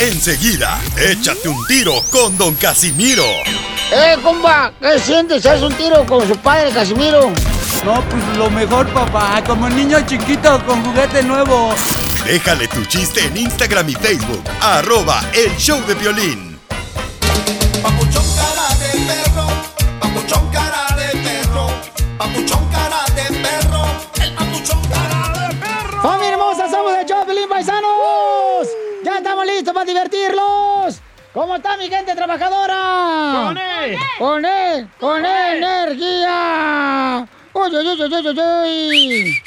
Enseguida, échate un tiro con Don Casimiro. ¡Eh, compa! ¿Qué sientes? ¿Haz un tiro con su padre, Casimiro? No, pues lo mejor, papá. Como niño chiquito con juguete nuevo. Déjale tu chiste en Instagram y Facebook. Arroba El Show de Violín. Papuchón cara de perro, papuchón cara de perro, papuchón cara divertirlos! ¿Cómo está mi gente trabajadora? ¡Con él! ¡Con él! ¡Con energía! ¡Uy, uy, uy, uy, uy, uy!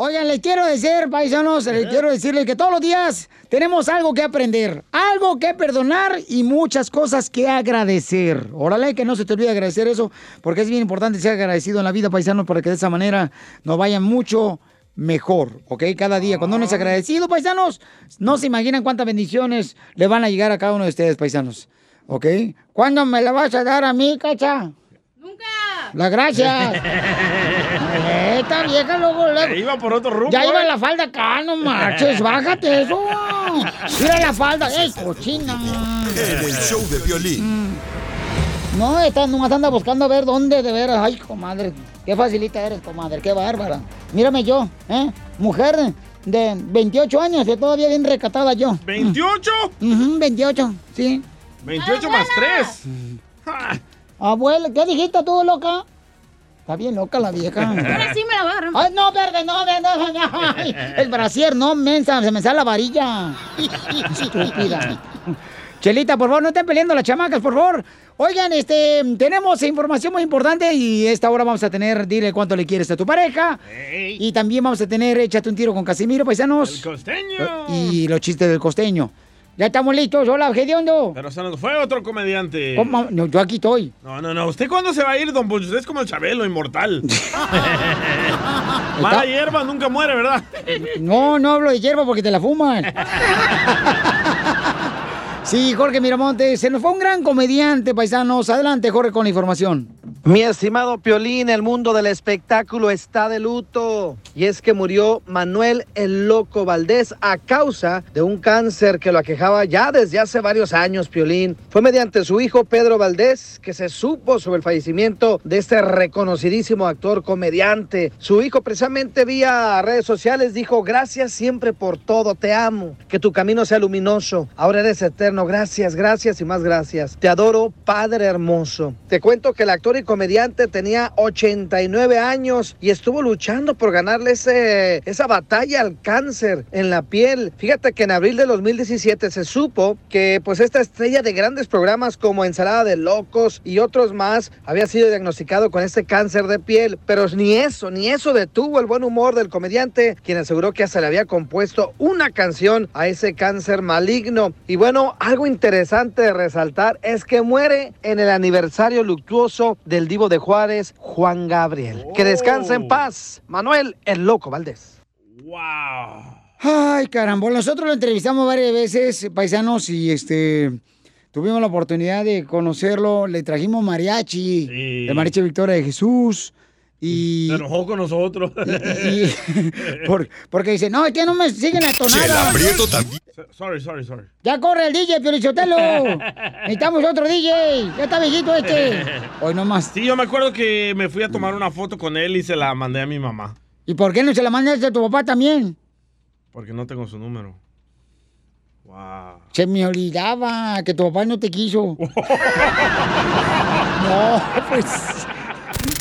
Oigan, les quiero decir, paisanos, les quiero decirles que todos los días tenemos algo que aprender, algo que perdonar y muchas cosas que agradecer. Órale, que no se te olvide agradecer eso, porque es bien importante ser agradecido en la vida, paisanos, para que de esa manera nos vaya mucho mejor, ¿ok? Cada día. Cuando uno es agradecido, paisanos, no se imaginan cuántas bendiciones le van a llegar a cada uno de ustedes, paisanos, ¿ok? ¿Cuándo me la vas a dar a mí, cacha? Nunca. La gracias. Esta vieja luego, luego. Iba por otro rumbo. Ya iba ¿eh? la falda acá, no marches, bájate eso. Mira la falda, ¡ey, cochina! En el Show de Violín. No, esta nomás anda buscando a ver dónde de veras. Ay, comadre, qué facilita eres, comadre, qué bárbara. Mírame yo, ¿eh? Mujer de 28 años y todavía bien recatada yo. ¿28? Ujú, 28, sí. 28 más 3. Abuela, ¿qué dijiste tú, loca? Está bien loca la vieja. Ahora sí me la agarro. Ay, no, verde, no, verde, no, no, ay, El brasier, no, mensa, se me sale la varilla. Estúpida. Chelita, por favor, no estén peleando las chamacas, por favor. Oigan, este, tenemos información muy importante y esta hora vamos a tener, dile cuánto le quieres a tu pareja. Y también vamos a tener, échate un tiro con Casimiro, paisanos. Costeño. Y los chistes del costeño. Ya estamos listos. Hola, Gediondo. Pero se nos fue otro comediante. ¿Cómo? No, yo aquí estoy. No, no, no. ¿Usted cuándo se va a ir, don Poncho? Usted es como el Chabelo, inmortal. Mala hierba nunca muere, ¿verdad? No, no hablo de hierba porque te la fuman. Sí, Jorge Miramontes, se nos fue un gran comediante, paisanos. Adelante, Jorge, con la información. Mi estimado Piolín, el mundo del espectáculo está de luto. Y es que murió Manuel el Loco Valdés a causa de un cáncer que lo aquejaba ya desde hace varios años, Piolín. Fue mediante su hijo Pedro Valdés que se supo sobre el fallecimiento de este reconocidísimo actor comediante. Su hijo precisamente vía redes sociales dijo, gracias siempre por todo, te amo, que tu camino sea luminoso, ahora eres eterno, gracias, gracias y más gracias. Te adoro, Padre hermoso. Te cuento que el actor y comediante tenía 89 años y estuvo luchando por ganarle esa batalla al cáncer en la piel. Fíjate que en abril de 2017 se supo que pues esta estrella de grandes programas como Ensalada de Locos y otros más había sido diagnosticado con este cáncer de piel, pero ni eso, ni eso detuvo el buen humor del comediante, quien aseguró que hasta le había compuesto una canción a ese cáncer maligno. Y bueno, algo interesante de resaltar es que muere en el aniversario luctuoso del divo de Juárez, Juan Gabriel. Que descanse en paz, Manuel el Loco Valdés. ¡Wow! Ay, caramba, nosotros lo entrevistamos varias veces, paisanos, y este tuvimos la oportunidad de conocerlo. Le trajimos mariachi, Sí. el mariachi Victoria de Jesús. Y, Se enojó con nosotros. y- por- porque dice, no, es que no me siguen la tonada. Chela Prieto también. Sorry, sorry, sorry. Ya corre el DJ, Piorichotelo. Necesitamos otro DJ. Ya está viejito este. Hoy nomás. Sí, yo me acuerdo que me fui a tomar una foto con él y se la mandé a mi mamá. ¿Y por qué no se la mandas a tu papá también? Porque no tengo su número. Wow. Se me olvidaba que tu papá no te quiso. no, pues.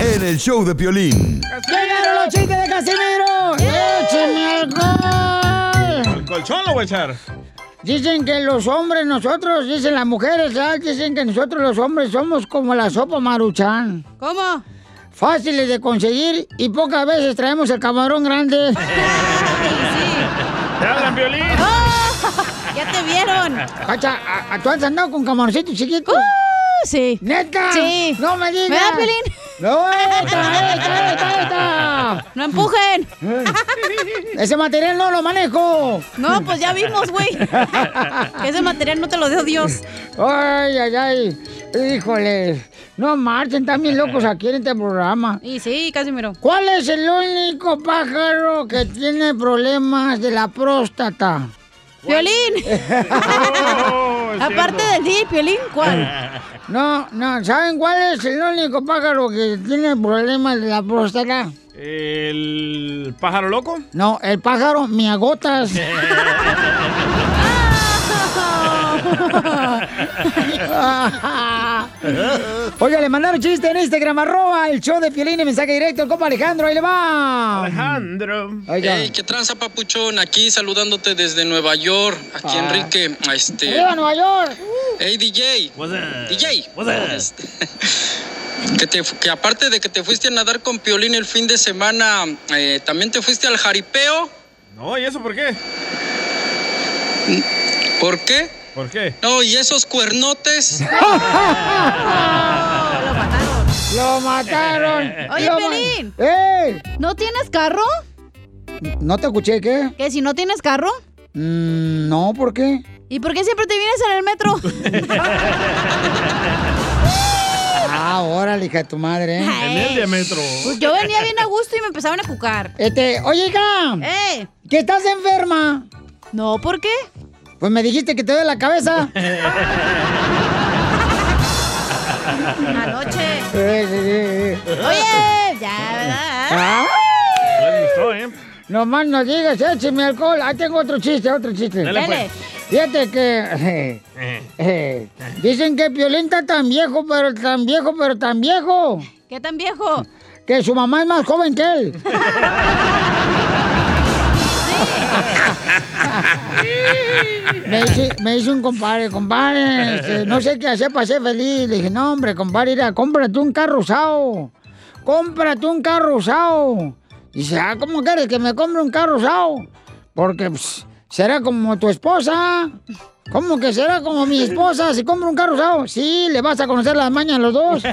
En el Show de Violín. ¡Llegaron los chistes de Casimiro! ¡Échame alcohol! ¿El colchón lo voy a echar? Dicen que los hombres, nosotros, dicen las mujeres, ¿sabes? dicen que nosotros los hombres somos como la sopa maruchan. ¿Cómo? Fáciles de conseguir y pocas veces traemos el camarón grande. ¿Te hablan, Violín? Ya te vieron. Cacha, ¿a- a- ¿tú has andado con camaroncitos chiquitos? Uh, sí. ¿Neta? Sí. No me digas. ¿Me da, Piolín? No, esta, esta, esta, esta. No empujen. Ese material no lo manejo. No, pues ya vimos, güey. Ese material no te lo dio Dios. Ay, ay, ay. Híjole. No marchen, están bien locos aquí en este programa. Y sí, casi miro. ¿Cuál es el único pájaro que tiene problemas de la próstata? Piolín. Aparte del sí, Piolín, ¿cuál? No, no, ¿saben cuál es el único pájaro que tiene problemas de la próstata? ¿El pájaro loco? No, el pájaro miagotas. Oiga, le mandaron chiste en Instagram, arroba el show de Piolín y mensaje directo, el compa Alejandro, ahí le va. Alejandro. Oiga. Hey, ¿qué tranza, papuchón? Aquí saludándote desde Nueva York. Aquí, Ah. Enrique. Este. ¡Viva Nueva York! Hey, DJ. What's up? DJ. What's up? Este, que, te, que aparte de que te fuiste a nadar con Piolín el fin de semana, eh, también te fuiste al jaripeo. No, ¿y eso por qué? ¿Por qué? ¿Por qué? No, y esos cuernotes. ¡Lo mataron! Oye, Lo ma- Piolín. ¡Ey! ¿No tienes carro? ¿No te escuché qué? ¿Que si no tienes carro? Mm, no, ¿por qué? ¿Y por qué siempre te vienes en el metro? Ah, órale, hija de tu madre, ¿eh? En el diámetro. Pues yo venía bien a gusto y me empezaban a cucar. Este, oye, hija, ¡Eh! que estás enferma. No, ¿por qué? Pues me dijiste que te duele la cabeza. Anoche. Eh, eh, eh. Oye, ya, ¿verdad? Ah, ¿eh? Nomás no digas, écheme alcohol. Ahí tengo otro chiste, otro chiste. Dale, pues. Fíjate que Eh. eh, dicen que Piolín está tan viejo, pero tan viejo, pero tan viejo, ¿Qué tan viejo? que su mamá es más joven que él. me, dice, un compadre, compadre, este, no sé qué hacer para ser feliz. Le dije, no, hombre, compadre, mira, cómprate un carro usado. Cómprate un carro usado. Dice, ah, ¿cómo quieres que me compre un carro usado? Porque pues, será como tu esposa. ¿Cómo que será como mi esposa si compro un carro usado? Sí, le vas a conocer las mañas los dos.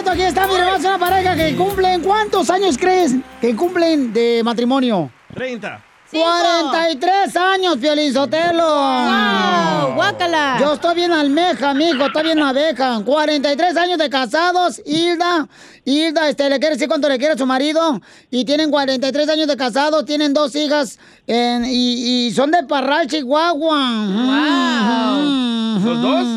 aquí está mi hermano, una pareja que cumplen. ¿Cuántos años crees que cumplen de matrimonio? 30. 43 años, Piolín Sotelo. ¡Wow! ¡Guácala! Yo estoy bien almeja, mijo, está bien abeja. 43 años de casados, Hilda. Hilda, este, le quiere decir cuánto le quiere a su marido. Y tienen 43 años de casados, tienen dos hijas en- y, y son de Parral, Chihuahua. Wow. ¿Los dos?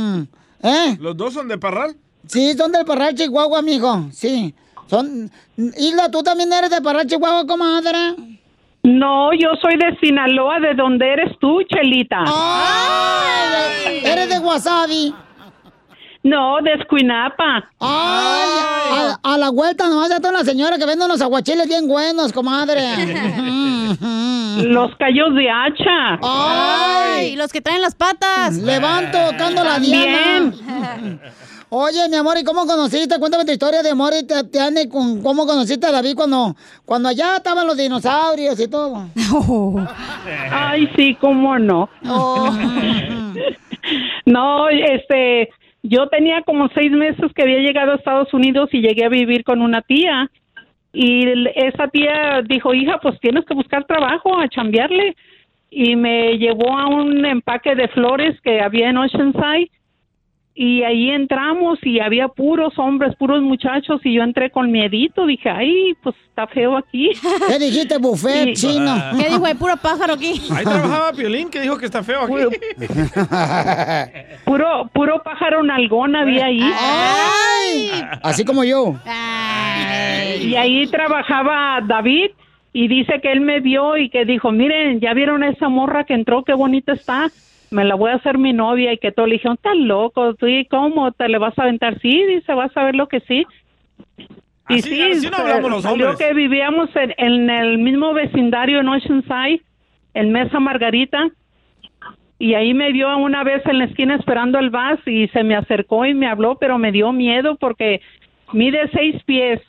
¿Eh? ¿Los dos son de Parral? Sí, son del Parral, Chihuahua, mijo. Sí. Son... Hilda, ¿tú también eres de Parral, Chihuahua, comadre? No, yo soy de Sinaloa, de donde eres tú, Chelita. ¡Ay! Eres de Wasabi. No, de Escuinapa. ¡Ay! A, a la vuelta nomás de toda la señora que vende unos aguachiles bien buenos, comadre. Los callos de hacha. ¡Ay! Los que traen las patas. Le van tocando la diana. Oye, mi amor, ¿y cómo conociste? Cuéntame tu historia de amor y te, te ande con cómo conociste a David cuando, cuando allá estaban los dinosaurios y todo. Ay, sí, cómo no. No, este, yo tenía como seis meses que había llegado a Estados Unidos y llegué a vivir con una tía. Y esa tía dijo, hija, pues tienes que buscar trabajo, a chambearle. Y me llevó a un empaque de flores que había en Oceanside. Y ahí entramos y había puros hombres, puros muchachos. Y yo entré con miedito. Dije, ay, pues está feo aquí. ¿Qué dijiste, buffet Sí. chino? ¿Qué dijo? Hay puro pájaro aquí. Ahí trabajaba Piolín que dijo que está feo aquí. Puro, puro pájaro nalgón había ahí. ¡Ay! Así como yo. Ay. Y ahí trabajaba David y dice que él me vio y que dijo, miren, ya vieron a esa morra que entró, qué bonita está, me la voy a hacer mi novia y que todo le dijeron, estás loco, tú y cómo te le vas a aventar, sí, dice, vas a ver lo que sí. Y Así- sí, así no hablamos los hombres. que vivíamos en, en el mismo vecindario en Oceanside, en Mesa Margarita, y ahí me vio una vez en la esquina esperando el bus y se me acercó y me habló, pero me dio miedo porque mide seis pies,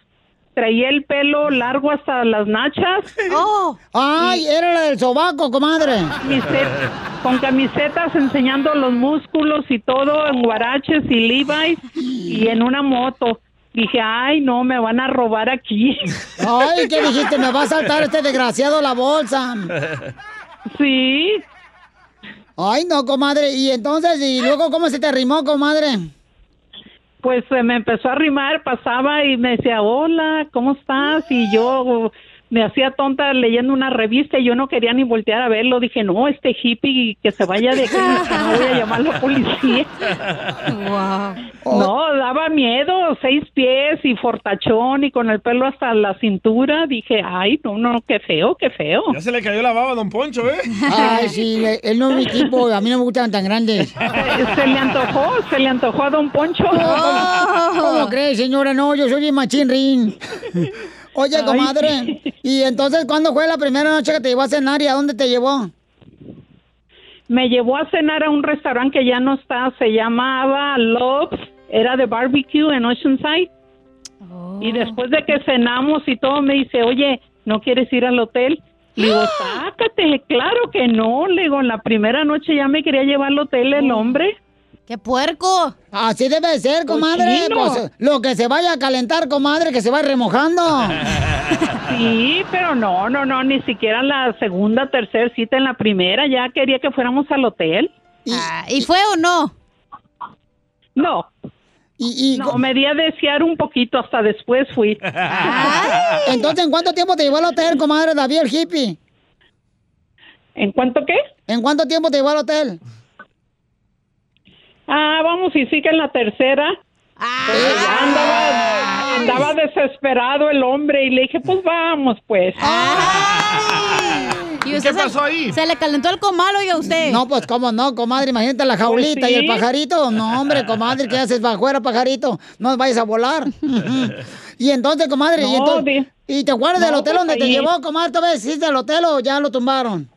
traía el pelo largo hasta las nachas. ¡Oh! ¡Ay, era la del sobaco, comadre! Camiseta- con camisetas enseñando los músculos y todo en guaraches y Levi's y en una moto. Dije, ay, no, me van a robar aquí. Ay, ¿qué dijiste? Me va a saltar este desgraciado la bolsa. Sí. Ay, no, comadre. Y entonces, ¿y luego cómo se te arrimó, comadre? Pues se me empezó a arrimar, pasaba y me decía, hola, ¿cómo estás? Y yo me hacía tonta leyendo una revista y yo no quería ni voltear a verlo. Dije, no, este hippie que se vaya de aquí, no voy a llamar a la policía. No, daba miedo, seis pies y fortachón y con el pelo hasta la cintura. Dije, ay, no, no, qué feo, qué feo. Ya se le cayó la baba a Don Poncho, ¿eh? Ay, sí, él no es mi tipo, a mí no me gustan tan grandes. Se le antojó, se le antojó a Don Poncho. ¿Cómo, cómo crees, señora? No, yo soy machín rin. Oye, comadre, ¿y entonces cuándo fue la primera noche que te llevó a cenar y a dónde te llevó? Me llevó a cenar a un restaurante que ya no está, se llamaba Love's, era de barbecue en Oceanside. Y después de que cenamos y todo, me dice, oye, ¿no quieres ir al hotel? Le digo, sácate, claro que no. Le digo, en la primera noche ya me quería llevar al hotel el hombre. ¡Qué puerco! Así debe de ser, comadre. Cochino. Pues, lo que se vaya a calentar, comadre, que se va remojando. Sí, pero no, no, no, ni siquiera la segunda, tercera cita en la primera, ya quería que fuéramos al hotel. Ah, ¿Y fue o no? No. Y, no, me di a desear un poquito, hasta después fui. Entonces, ¿en cuánto tiempo te llevó al hotel, comadre David el hippie? ¿En cuánto qué? ¿En cuánto tiempo te llevó al hotel? Ah, vamos, y sí que en la tercera. Pero ya andaba, andaba desesperado el hombre y le dije, pues vamos, pues. ¿Y usted se- Se le calentó el comal, oiga usted. No, pues cómo no, comadre, imagínate la jaulita Pues y el pajarito. No, hombre, comadre, ¿qué haces para afuera, pajarito? No vayas a volar. y entonces, comadre, y, entonces- ¿y te acuerdas del hotel pues donde te ahí- llevó, comadre? ¿Tú ves, hiciste el hotel o ya lo tumbaron?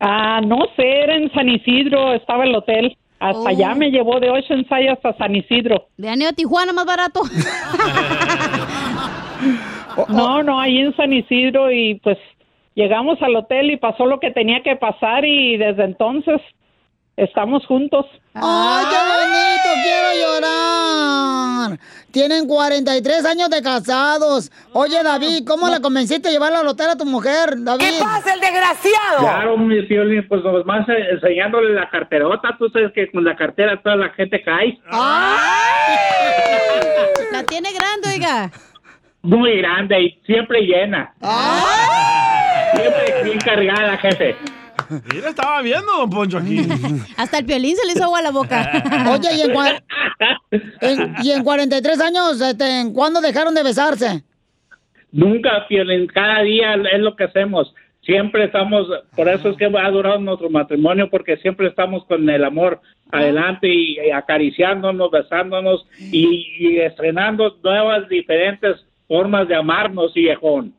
Ah, no sé, era en San Isidro, estaba el hotel. Hasta Oh. allá me llevó de Oceanside hasta San Isidro. De Aneo a Tijuana, más barato. No, no, ahí en San Isidro y pues llegamos al hotel y pasó lo que tenía que pasar y desde entonces estamos juntos. ¡Ay, qué bonito! ¡Quiero llorar! Tienen 43 años de casados. Oye, David, ¿cómo la convenciste de llevarla al hotel a tu mujer, David? ¿Qué pasa, el desgraciado? Claro, mi Piolín, pues nomás eh, enseñándole la carterota, tú sabes que con la cartera toda la gente cae. La tiene grande, oiga. Muy grande y siempre llena. Siempre bien cargada, jefe. Mira, estaba viendo, Don Poncho, aquí. Hasta el piolín se le hizo agua a la boca. Oye, ¿y en, cua- en- y en 43 años, este, ¿en cuándo dejaron de besarse? Nunca, Piolín, cada día es lo que hacemos. Siempre estamos, por eso es que ha durado nuestro matrimonio, porque siempre estamos con el amor adelante y, y acariciándonos, besándonos y, y estrenando nuevas, diferentes formas de amarnos, viejón.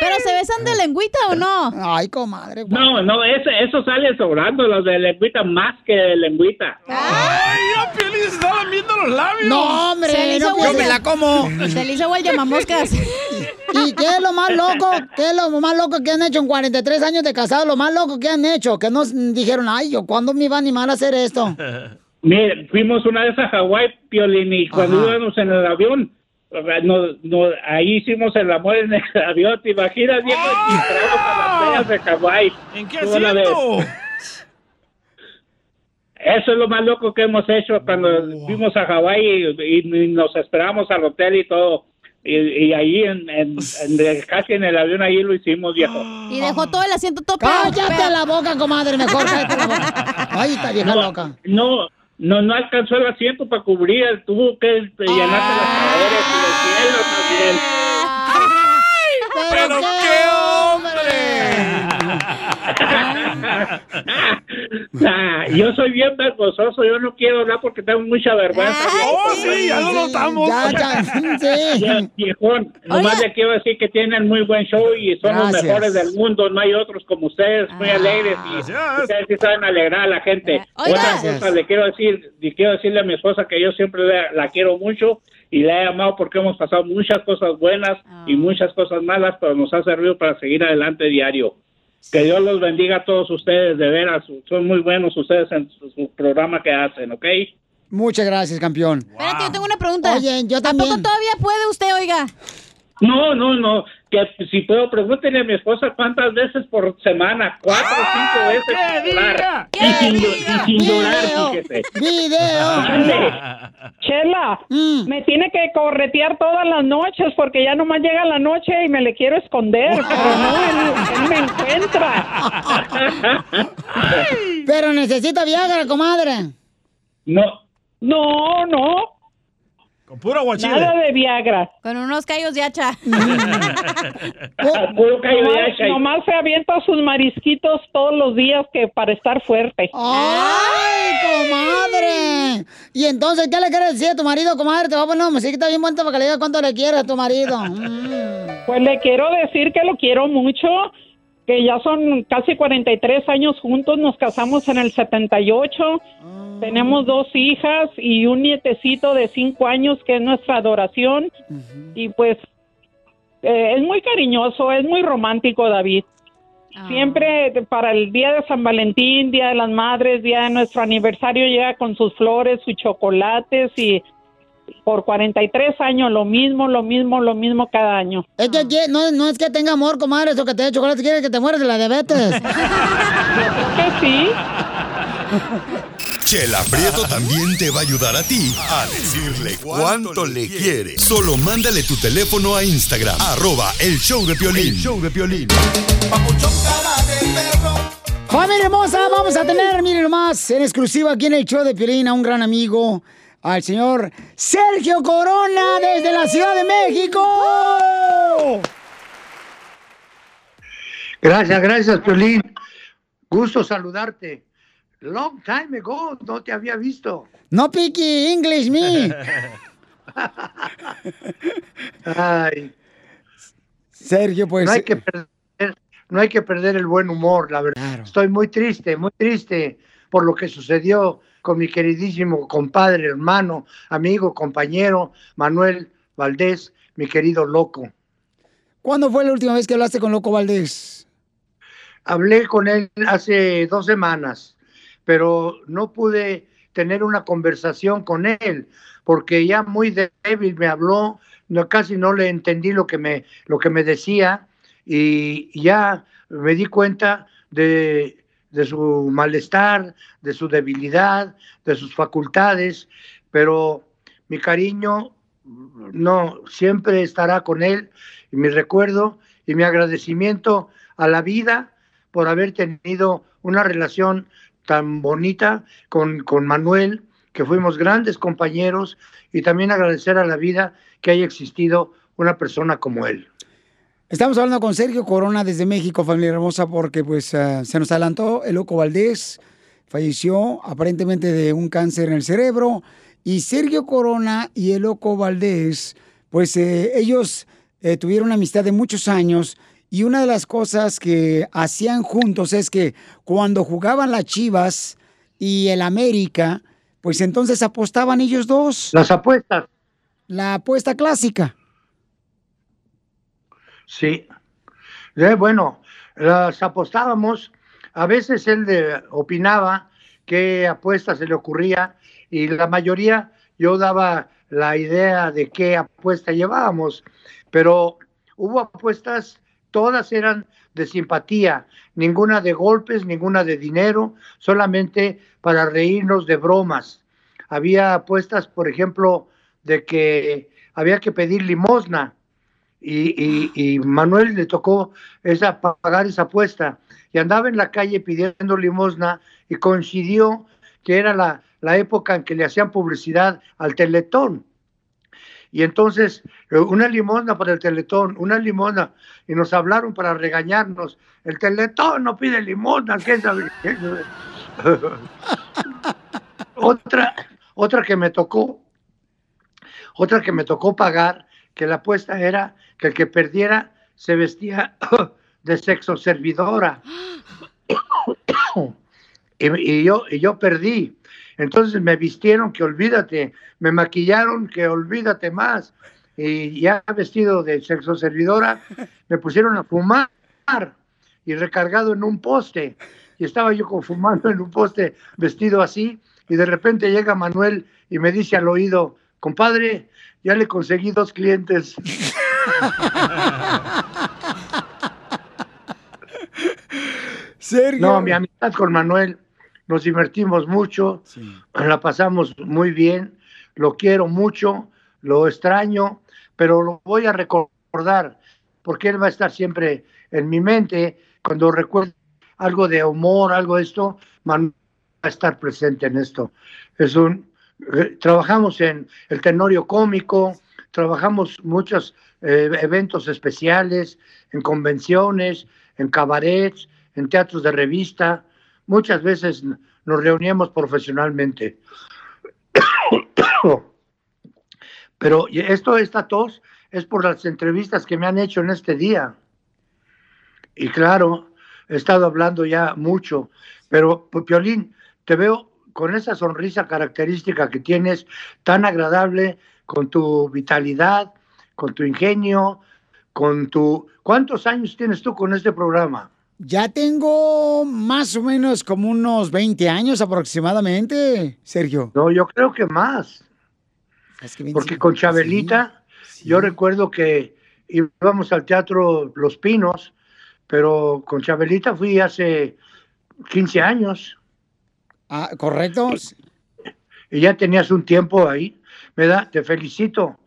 ¿Pero se besan de lengüita o no? Ay, comadre. No, no, eso, eso sale sobrando, los de lengüita más que de lengüita. ¡Ay, ya, Piolín, se estaban viendo los labios! No, hombre, Se no, yo me la como. Se le hizo el llamamoscas. ¿Y qué es lo más loco? ¿Qué es lo más loco que han hecho en 43 años de casado? Lo más loco que han hecho, que nos dijeron, ay, yo, ¿cuándo me iba a animar a hacer esto? Mire, fuimos una vez a Hawái, Piolín, y cuando Ajá. íbamos en el avión, nos- nos- ahí hicimos el amor en el avión, ¿te imaginas? Viejo? Y entramos a las playas de Hawái. ¿En qué asiento? Eso es lo más loco que hemos hecho cuando fuimos a Hawái y, y nos esperamos al hotel y todo. Y, y ahí, en, en- en- casi en el avión, ahí lo hicimos, viejo. Y dejó todo el asiento tope. ¡Cállate la boca, comadre! Mejor cállate la boca. Ay, esta vieja No, loca. no, no, no alcanzó el asiento para cubrir, tuvo que llenarse las paredes y el cielo también. ¡Ay! ¡Pero, ¿Pero qué Ah, yo soy bien vergonzoso, yo no quiero hablar porque tengo mucha vergüenza. ¡Oh, sí! Ya lo notamos. Ya, ya, sí. Ya, viejón, nomás le quiero decir que tienen muy buen show y son los mejores del mundo. No hay otros como ustedes, muy alegres y ustedes sí saben alegrar a la gente. Oiga. Otra cosa, le quiero decir, le quiero decirle a mi esposa que yo siempre la, la quiero mucho y la he amado porque hemos pasado muchas cosas buenas y muchas cosas malas, pero nos ha servido para seguir adelante diario. Que Dios los bendiga a todos ustedes, de veras, son muy buenos ustedes en su, su programa que hacen, ¿ok? Muchas gracias, campeón. Espérate, yo tengo una pregunta. Oye, yo ¿A también. poco todavía puede usted, oiga? No, no, no. Que si puedo, pregúntenle a mi esposa cuántas veces por semana, cuatro o cinco veces ¡Ah, sin llorar. diga! Y sin, llo- y sin llorar, Video. fíjese. Mande. Chela, Mm. me tiene que corretear todas las noches porque ya nomás llega la noche y me le quiero esconder, pero no, él, él me encuentra. Pero necesita Viagra, comadre. No. No, no. Con puro aguachile. Nada de Viagra. Con unos callos de hacha. Puro callo de hacha y- nomás se avienta sus marisquitos todos los días que para estar fuerte. ¡Ay, comadre! Y entonces, ¿qué le quieres decir a tu marido, comadre? Te va a poner una musiquita bien bonita para que le diga cuánto le quieres a tu marido. Mm. Pues le quiero decir que lo quiero mucho, que ya son casi 43 años juntos, nos casamos en el 78, tenemos dos hijas y un nietecito de 5 años que es nuestra adoración y pues eh, es muy cariñoso, es muy romántico David. Siempre de- para el día de San Valentín, día de las madres, día de nuestro aniversario llega con sus flores, sus chocolates y por 43 años lo mismo, lo mismo, lo mismo cada año. Es que no, no es que tenga amor, comadre, eso que te dé chocolate, quiere que te mueras de la diabetes. que sí. Chela Prieto también te va a ayudar a ti a decirle cuánto le quiere. Solo mándale tu teléfono a Instagram, arroba el show de Piolín. El show de Piolín. Familia hermosa, vamos a tener, miren nomás, en exclusiva aquí en el show de Piolín a un gran amigo, al señor Sergio Corona desde la Ciudad de México. Gracias, gracias, Piolín. Gusto saludarte. Long time ago, no te había visto. No picky English me. Ay. Sergio, pues. No hay que perder, no hay que perder el buen humor, la verdad. Estoy muy triste, muy triste por lo que sucedió con mi queridísimo compadre, hermano, amigo, compañero, Manuel Valdés, mi querido loco. ¿Cuándo fue la última vez que hablaste con Loco Valdés? Hablé con él hace dos semanas, pero no pude tener una conversación con él porque ya muy débil me habló, no, casi no le entendí lo que me, lo que me decía y ya me di cuenta de, de su malestar, de su debilidad, de sus facultades, pero mi cariño no siempre estará con él y mi recuerdo y mi agradecimiento a la vida por haber tenido una relación tan bonita con, con Manuel, que fuimos grandes compañeros, y también agradecer a la vida que haya existido una persona como él. Estamos hablando con Sergio Corona desde México, familia hermosa, porque pues eh, se nos adelantó el Loco Valdés, falleció aparentemente de un cáncer en el cerebro, y Sergio Corona y el Loco Valdés, pues eh, ellos eh, tuvieron una amistad de muchos años, y una de las cosas que hacían juntos es que cuando jugaban las Chivas y el América, pues entonces apostaban ellos dos. Las apuestas. La apuesta clásica. Sí. Eh, bueno, las apostábamos. A veces él de- opinaba qué apuesta se le ocurría y la mayoría yo daba la idea de qué apuesta llevábamos, pero hubo apuestas, todas eran de simpatía, ninguna de golpes, ninguna de dinero, solamente para reírnos de bromas. Había apuestas, por ejemplo, de que había que pedir limosna y, Manuel le tocó esa, pagar esa apuesta y andaba en la calle pidiendo limosna y coincidió que era la, la época en que le hacían publicidad al Teletón. Y entonces, eh, una limosna para el teletón, una limosna. Y nos hablaron para regañarnos. El teletón no pide limosna, ¿qué otra, otra que me tocó, otra que me tocó pagar, que la apuesta era que el que perdiera se vestía de sexo servidora. y, y yo, y yo perdí. Entonces me vistieron que olvídate, me maquillaron que olvídate más. Y ya vestido de sexo servidora, me pusieron a fumar y recargado en un poste. Y estaba yo fumando en un poste vestido así. Y de repente llega Manuel y me dice al oído, compadre, ya le conseguí dos clientes. Sergio. No, mi amistad con Manuel, nos divertimos mucho, la pasamos muy bien, lo quiero mucho, lo extraño, pero lo voy a recordar porque él va a estar siempre en mi mente. Cuando recuerdo algo de humor, algo de esto, Manuel va a estar presente en esto. Es un, eh, trabajamos en el tenorio cómico, trabajamos muchos eh, eventos especiales, en convenciones, en cabarets, en teatros de revista. Muchas veces nos reuníamos profesionalmente. Pero esto, esta tos, es por las entrevistas que me han hecho en este día. Y claro, he estado hablando ya mucho, pero Piolín, te veo con esa sonrisa característica que tienes, tan agradable, con tu vitalidad, con tu ingenio, con tu... ¿Cuántos años tienes tú con este programa? Ya tengo más o menos como unos 20 años aproximadamente, Sergio. No, yo creo que más. Porque con Chabelita, yo recuerdo que íbamos al teatro Los Pinos, pero con Chabelita fui hace 15 años. Ah, ¿correcto? Y ya tenías un tiempo ahí. Me da, te felicito,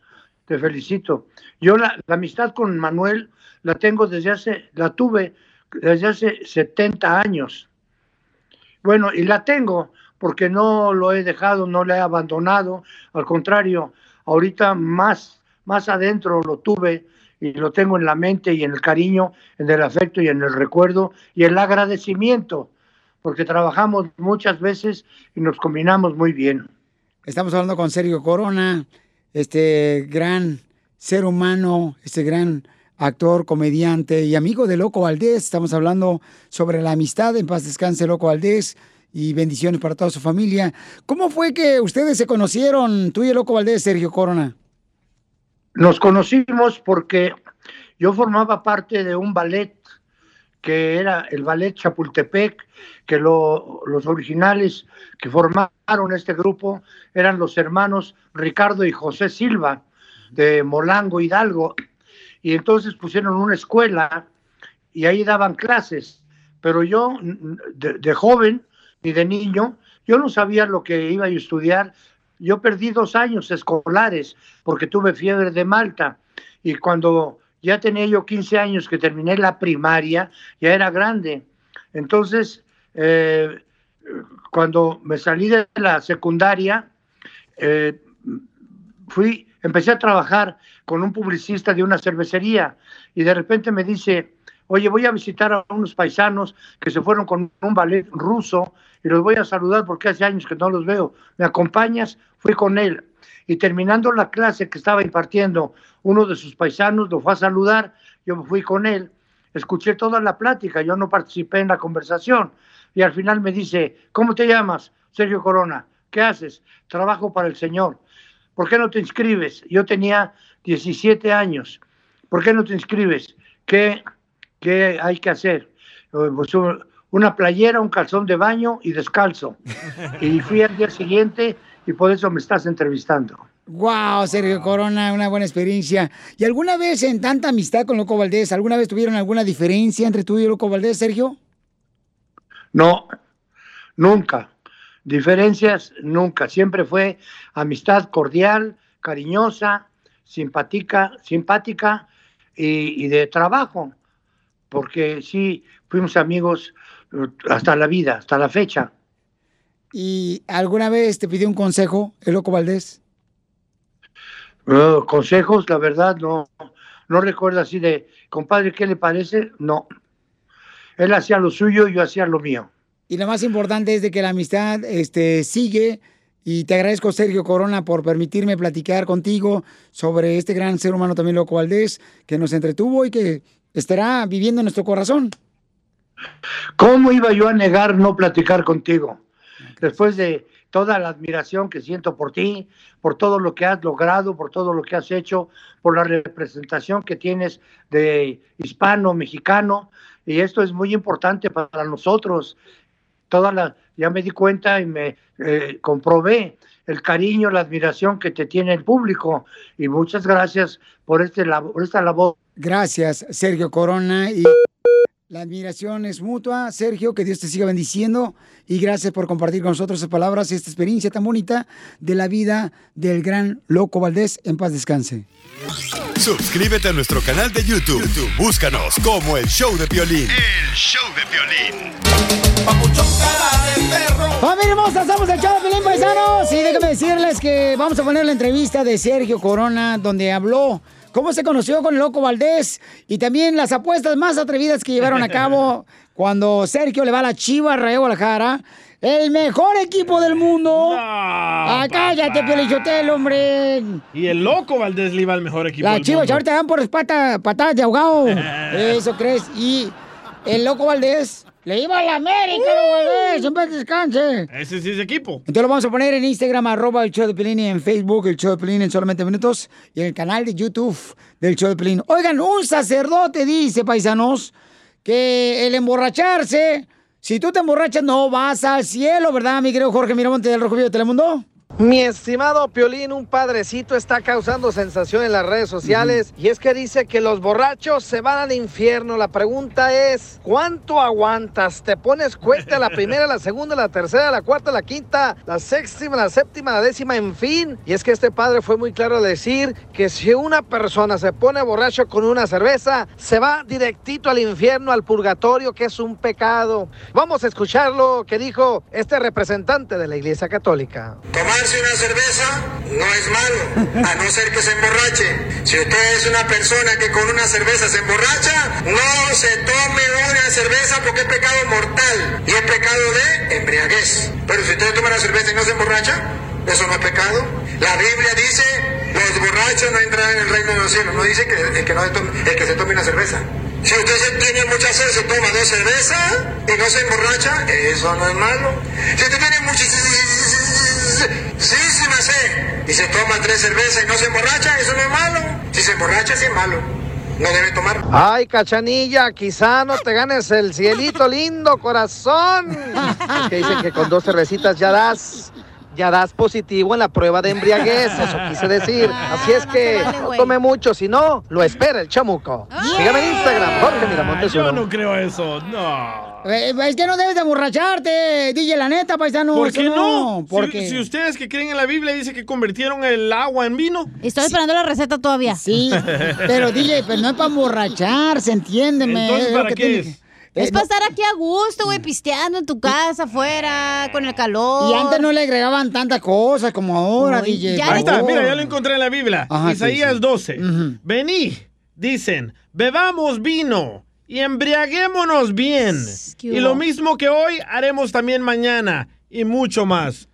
te felicito. Yo la, la amistad con Manuel la tengo desde hace, la tuve desde hace 70 años. Bueno, y la tengo porque no lo he dejado, no la he abandonado, al contrario, ahorita más, más adentro lo tuve y lo tengo en la mente y en el cariño, en el afecto y en el recuerdo y el agradecimiento, porque trabajamos muchas veces y nos combinamos muy bien. Estamos hablando con Sergio Corona, este gran ser humano, este gran actor, comediante y amigo de Loco Valdés. Estamos hablando sobre la amistad. En paz descanse Loco Valdés y bendiciones para toda su familia. ¿Cómo fue que ustedes se conocieron, tú y el Loco Valdés, Sergio Corona? Nos conocimos porque yo formaba parte de un ballet que era el ballet Chapultepec, que los originales que formaron este grupo eran los hermanos Ricardo y José Silva de Molango Hidalgo y entonces pusieron una escuela y ahí daban clases, pero yo de, joven y de niño, yo no sabía lo que iba a estudiar. Yo perdí dos años escolares porque tuve fiebre de Malta y cuando ya tenía yo 15 años que terminé la primaria, ya era grande. Entonces, eh, cuando me salí de la secundaria, eh, fui empecé a trabajar con un publicista de una cervecería y de repente me dice, oye, voy a visitar a unos paisanos que se fueron con un ballet ruso y los voy a saludar porque hace años que no los veo. ¿Me acompañas? Fui con él. Y terminando la clase que estaba impartiendo uno de sus paisanos, lo fue a saludar, yo fui con él, escuché toda la plática, yo no participé en la conversación. Y al final me dice, ¿cómo te llamas? Sergio Corona. ¿Qué haces? Trabajo para el Señor. ¿Por qué no te inscribes? Yo tenía 17 años. ¿Por qué no te inscribes? ¿Qué, qué hay que hacer? Eh, pues, una playera, un calzón de baño y descalzo. Y fui al día siguiente y por eso me estás entrevistando. Wow, Sergio Corona, una buena experiencia. ¿Y alguna vez en tanta amistad con Loco Valdés, alguna vez tuvieron alguna diferencia entre tú y Loco Valdés, Sergio? No, nunca. Diferencias nunca, siempre fue amistad cordial, cariñosa, simpática, simpática y, de trabajo, porque sí, fuimos amigos eh, hasta la vida, hasta la fecha. ¿Y alguna vez te pidió un consejo el Loco Valdés? No, consejos, la verdad, no, no recuerdo así de, compadre, ¿qué le parece? No. Él hacía lo suyo, yo hacía lo mío. Y lo más importante es de que la amistad este, sigue. Y te agradezco, Sergio Corona, por permitirme platicar contigo sobre este gran ser humano también, Loco Valdés, que nos entretuvo y que estará viviendo en nuestro corazón. ¿Cómo iba yo a negar no platicar contigo? Después de toda la admiración que siento por ti, por todo lo que has logrado, por todo lo que has hecho, por la representación que tienes de hispano, mexicano, y esto es muy importante para nosotros. Toda la, ya me di cuenta y me eh, comprobé el cariño, la admiración que te tiene el público, y muchas gracias por, este, por esta labor. Gracias, Sergio Corona. Y la admiración es mutua. Sergio, que Dios te siga bendiciendo. Y gracias por compartir con nosotros esas palabras y esta experiencia tan bonita de la vida del gran Loco Valdés. En paz descanse. Suscríbete a nuestro canal de YouTube. YouTube, Búscanos como el show de Piolín. El show de violín. Familia hermosa, estamos el show de Pelín Paisanos. Y déjenme decirles que vamos a poner la entrevista de Sergio Corona, donde habló cómo se conoció con el Loco Valdés y también las apuestas más atrevidas que llevaron a cabo cuando Sergio le va a la Chiva Rayo Guadalajara. El mejor equipo del mundo. ah, cállate, Piolichotelo, hombre. Y el loco Valdés le iba al mejor equipo. Las chivas ahorita dan por pata, patadas de ahogado. Eso crees. Y el loco Valdés le iba a la América. En paz descanse. Ese sí es equipo. Entonces lo vamos a poner en Instagram, arroba el show de Pelín, y en Facebook, el show de Pelín en solamente minutos, y en el canal de YouTube del show de Pelín. Oigan, un sacerdote dice, paisanos, que el emborracharse, si tú te emborrachas, no vas al cielo, ¿verdad, mi querido Jorge Miramonte del Rojo Vivo de Telemundo? Mi estimado Piolín, un padrecito está causando sensación en las redes sociales y es que dice que los borrachos se van al infierno. La pregunta es, ¿cuánto aguantas? ¿Te pones cuesta la primera, la segunda, la tercera, la cuarta, la quinta, la séptima, la séptima, la décima, en fin? Y es que este padre fue muy claro al decir que si una persona se pone borracho con una cerveza, se va directito al infierno, al purgatorio, que es un pecado. Vamos a escuchar lo que dijo este representante de la Iglesia Católica. Tomarse una cerveza no es malo, a no ser que se emborrache. Si usted es una persona que con una cerveza se emborracha, no se tome una cerveza porque es pecado mortal y es pecado de embriaguez. Pero si usted toma una cerveza y no se emborracha, eso no es pecado. La Biblia dice, los borrachos no entrarán en el reino de los cielos. No dice que el que, no se tome, que se tome una cerveza. Si usted tiene mucha sed, se toma dos cervezas y no se emborracha, eso no es malo. Si usted tiene muchísima sed y se toma tres cervezas y no se emborracha, eso no es malo. Si se emborracha, sí es malo. No debe tomar. Ay, cachanilla, quizá no te ganes el cielito lindo, corazón. Es que dicen que con dos cervecitas ya das, ya das positivo en la prueba de embriaguez, eso quise decir. Así es que no tome mucho, si no, lo espera el chamuco. Sígame en Instagram, Jorge Miramontes Yo no creo eso, no. Eh, Es que no debes de emborracharte, DJ, la neta, paisano. ¿Por qué no? Porque... Si, ustedes que creen en la Biblia dice que convirtieron el agua en vino. Estoy esperando la receta todavía. Sí, pero DJ, pero no es para emborracharse, entiéndeme. Entonces, es ¿para que qué tiene es? Que- Es Eh, para no- estar aquí a gusto, güey, pisteando en tu casa, afuera, con el calor. Y antes no le agregaban tantas cosas como ahora, Uy, DJ. Ahí está, mira, ya lo encontré en la Biblia. Ajá, sí, Isaías sí. 12. Vení, dicen, bebamos vino y embriaguémonos bien. ¿Qué Y lo mismo que hoy haremos también mañana y mucho más.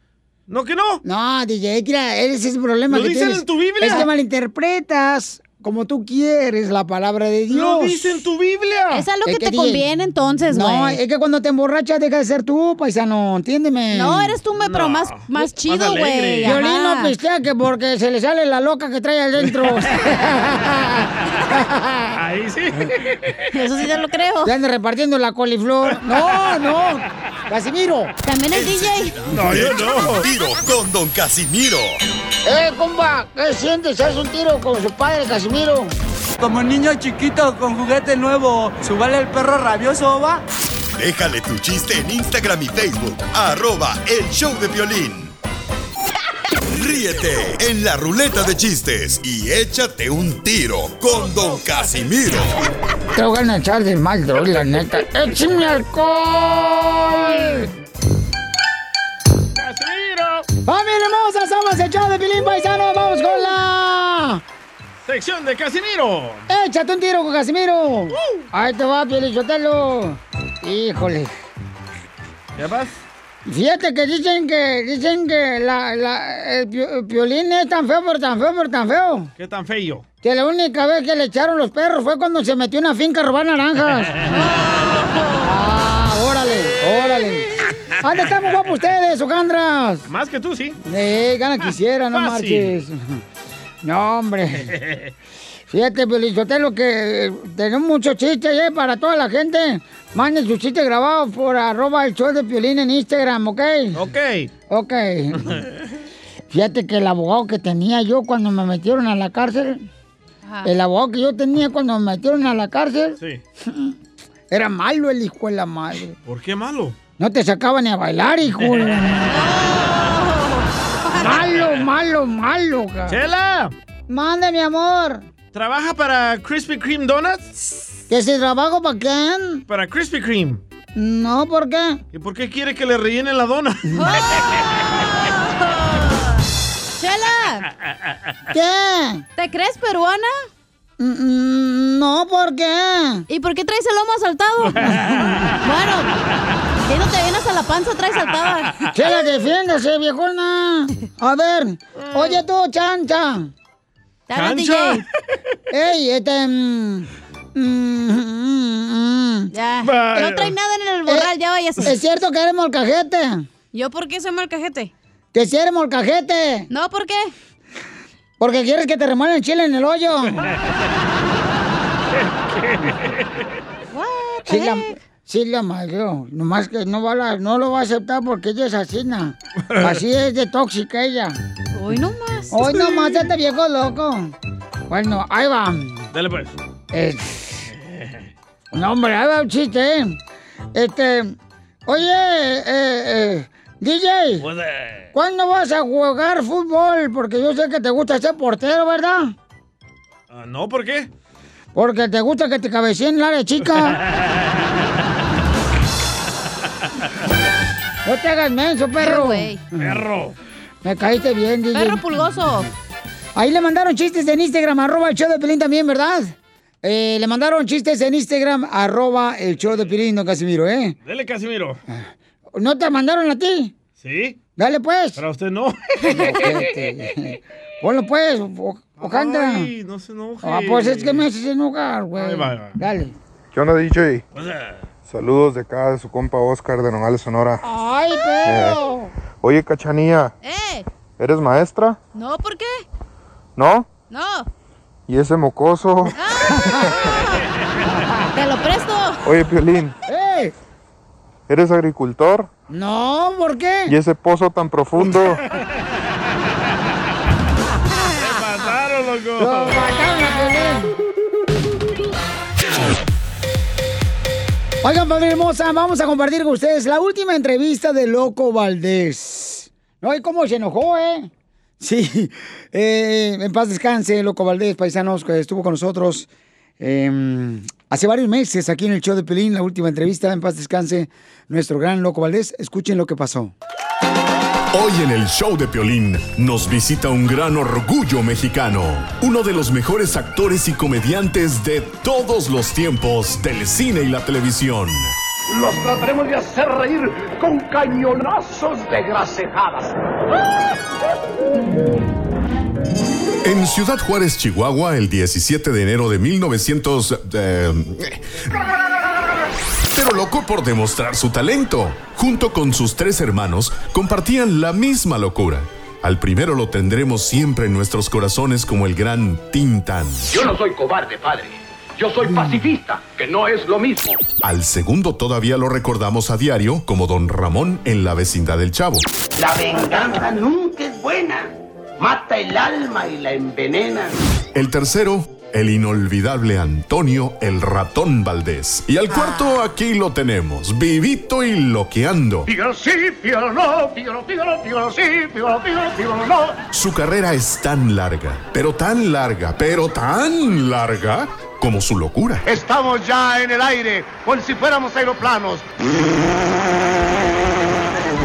¿No que no? No, DJ, mira, ese es el problema ¿Lo que dicen tienes. en tu Biblia? Es que malinterpretas como tú quieres la palabra de Dios. Lo dice en tu Biblia. Es algo que te DJ, conviene entonces, güey. No, es que cuando te emborrachas deja de ser tú, paisano, entiéndeme. No, eres tú, me- pero más, más chido, güey. Violín no pistea que porque se le sale la loca que trae adentro. Ahí sí. Eso sí te lo creo. Ya anda repartiendo la coliflor. No, no. Casimiro. También el DJ. No, yo no. Tiro con Don Casimiro. Eh, compa, ¿qué sientes? ¿Haz un tiro con su padre, Casimiro? Como niño chiquito con juguete nuevo, ¿subale el perro rabioso, va? Déjale tu chiste en Instagram y Facebook. Arroba el show de violín. Ríete en la ruleta de chistes y échate un tiro con Don Casimiro. Te voy a echar de mal, droga, la neta. ¡Échame alcohol! ¡Familia hermosa! Somos el show de Pilín Paisano. Vamos con la Sección de Casimiro. Échate un tiro con Casimiro. Ahí te va, Pielichotelo. Híjole. ¿Qué vas? Fíjate que dicen que dicen que la, la, el, piolín es tan feo, pero tan feo, pero tan feo. ¿Qué tan feo? Que la única vez que le echaron los perros fue cuando se metió una finca a robar naranjas. ah, órale, órale. ¿Dónde estamos guapos ustedes, Ojandras? Más que tú, sí. Eh, gana quisiera, no Fácil. marches. No, hombre. Fíjate, Pelizotelo, que eh, tenemos muchos chistes eh, para toda la gente. Manden sus chistes grabados por arroba el show de Piolín en Instagram, ¿ok? Ok. Ok. Fíjate que el abogado que tenía yo cuando me metieron a la cárcel, Ajá. el abogado que yo tenía cuando me metieron a la cárcel, Sí. era malo el hijo de la madre. ¿Por qué malo? No te sacaba ni a bailar, hijo de la madre. Malo, malo, malo. ca- ¡Chela! Mande, mi amor. ¿Trabaja para Krispy Kreme Donuts? ¿Que si trabajo para quién? Para Krispy Kreme. No, ¿por qué? ¿Y por qué quiere que le rellenen la dona? ¡Chela! ¿Qué? ¿Te crees peruana? Mm, No, ¿por qué? ¿Y por qué traes el lomo asaltado? bueno, si no te vienes a la panza, traes saltada. Chela, defiéndase, viejona. A ver, oye tú, chancha. ¿Chancha? Ey, este... mm, mm, mm, mm. Ya. Vaya. No trae nada en el borral, ya vayas. ¿Es cierto que eres molcajete? ¿Yo por qué soy molcajete? ¿Que si eres molcajete? No, ¿por qué? Porque quieres que te remuevan el chile en el hoyo. What the heck? Sí la madrió. Nomás que no, va a la- no lo va a aceptar porque ella es asesina. Así es de tóxica ella. Hoy no más. Hoy nomás este viejo loco. Bueno, ahí va. Dale pues. Eh, no, hombre, ahí va un chiste, ¿eh? Este, oye, eh, eh, DJ, Pues, eh, ¿cuándo vas a jugar fútbol? Porque yo sé que te gusta ser portero, ¿verdad? ah, no, ¿por qué? Porque te gusta que te cabeceen en el área chica. No te hagas menso, perro. Perro. Me caíste bien, DJ. Perro pulgoso. Ahí le mandaron chistes en Instagram, arroba el show de Pelín también, ¿verdad? Eh, le mandaron chistes en Instagram, arroba el show de Pelín, don Casimiro, ¿eh? Dale, Casimiro. ¿No te mandaron a ti? ¿Sí? Dale pues. Para usted no. Ponlo pues, o, Ojandra. Ay, no se enoje. Ah, pues es que me haces enojar, güey. Ahí va, ahí va. Dale. ¿Qué onda, DJ? Pues, eh, Saludos de acá de su compa Oscar de Nogales, Sonora. ¡Ay, perro! Oye, Cachanía, ¡Eh! ¿eres maestra? No, ¿por qué? ¿No? No. ¿Y ese mocoso? Te lo presto. Oye, Piolín, ¡Eh! ¿eres agricultor? No, ¿por ¿Y qué? ese pozo tan profundo? ¿Qué pasaron, Lo loco? Oigan, familia hermosa, vamos a compartir con ustedes la última entrevista de Loco Valdés. ¿No? ¿Y cómo se enojó, eh? Sí, eh, en paz descanse, Loco Valdés, paisanos, que estuvo con nosotros eh, hace varios meses aquí en el show de Pelín, la última entrevista, en paz descanse, nuestro gran Loco Valdés. Escuchen lo que pasó. Hoy en el show de Piolín nos visita un gran orgullo mexicano, uno de los mejores actores y comediantes de todos los tiempos del cine y la televisión. Los trataremos de hacer reír con cañonazos de grasejadas. En Ciudad Juárez, Chihuahua, el 17 de enero de 1900... eh, pero loco por demostrar su talento. Junto con sus tres hermanos, compartían la misma locura. Al primero lo tendremos siempre en nuestros corazones como el gran Tintan. Yo no soy cobarde, padre. Yo soy pacifista, que no es lo mismo. Al segundo todavía lo recordamos a diario como Don Ramón en la vecindad del Chavo. La venganza nunca es buena. Mata el alma y la envenena. El tercero, el inolvidable Antonio el ratón Valdés. Y al cuarto aquí lo tenemos, vivito y loqueando. Fígaro sí, fígaro no, fígaro, fígaro, fígaro sí, fígaro, fígaro, fígaro no. Su carrera es tan larga, pero tan larga, pero tan larga como su locura. Estamos ya en el aire, como si fuéramos aeroplanos.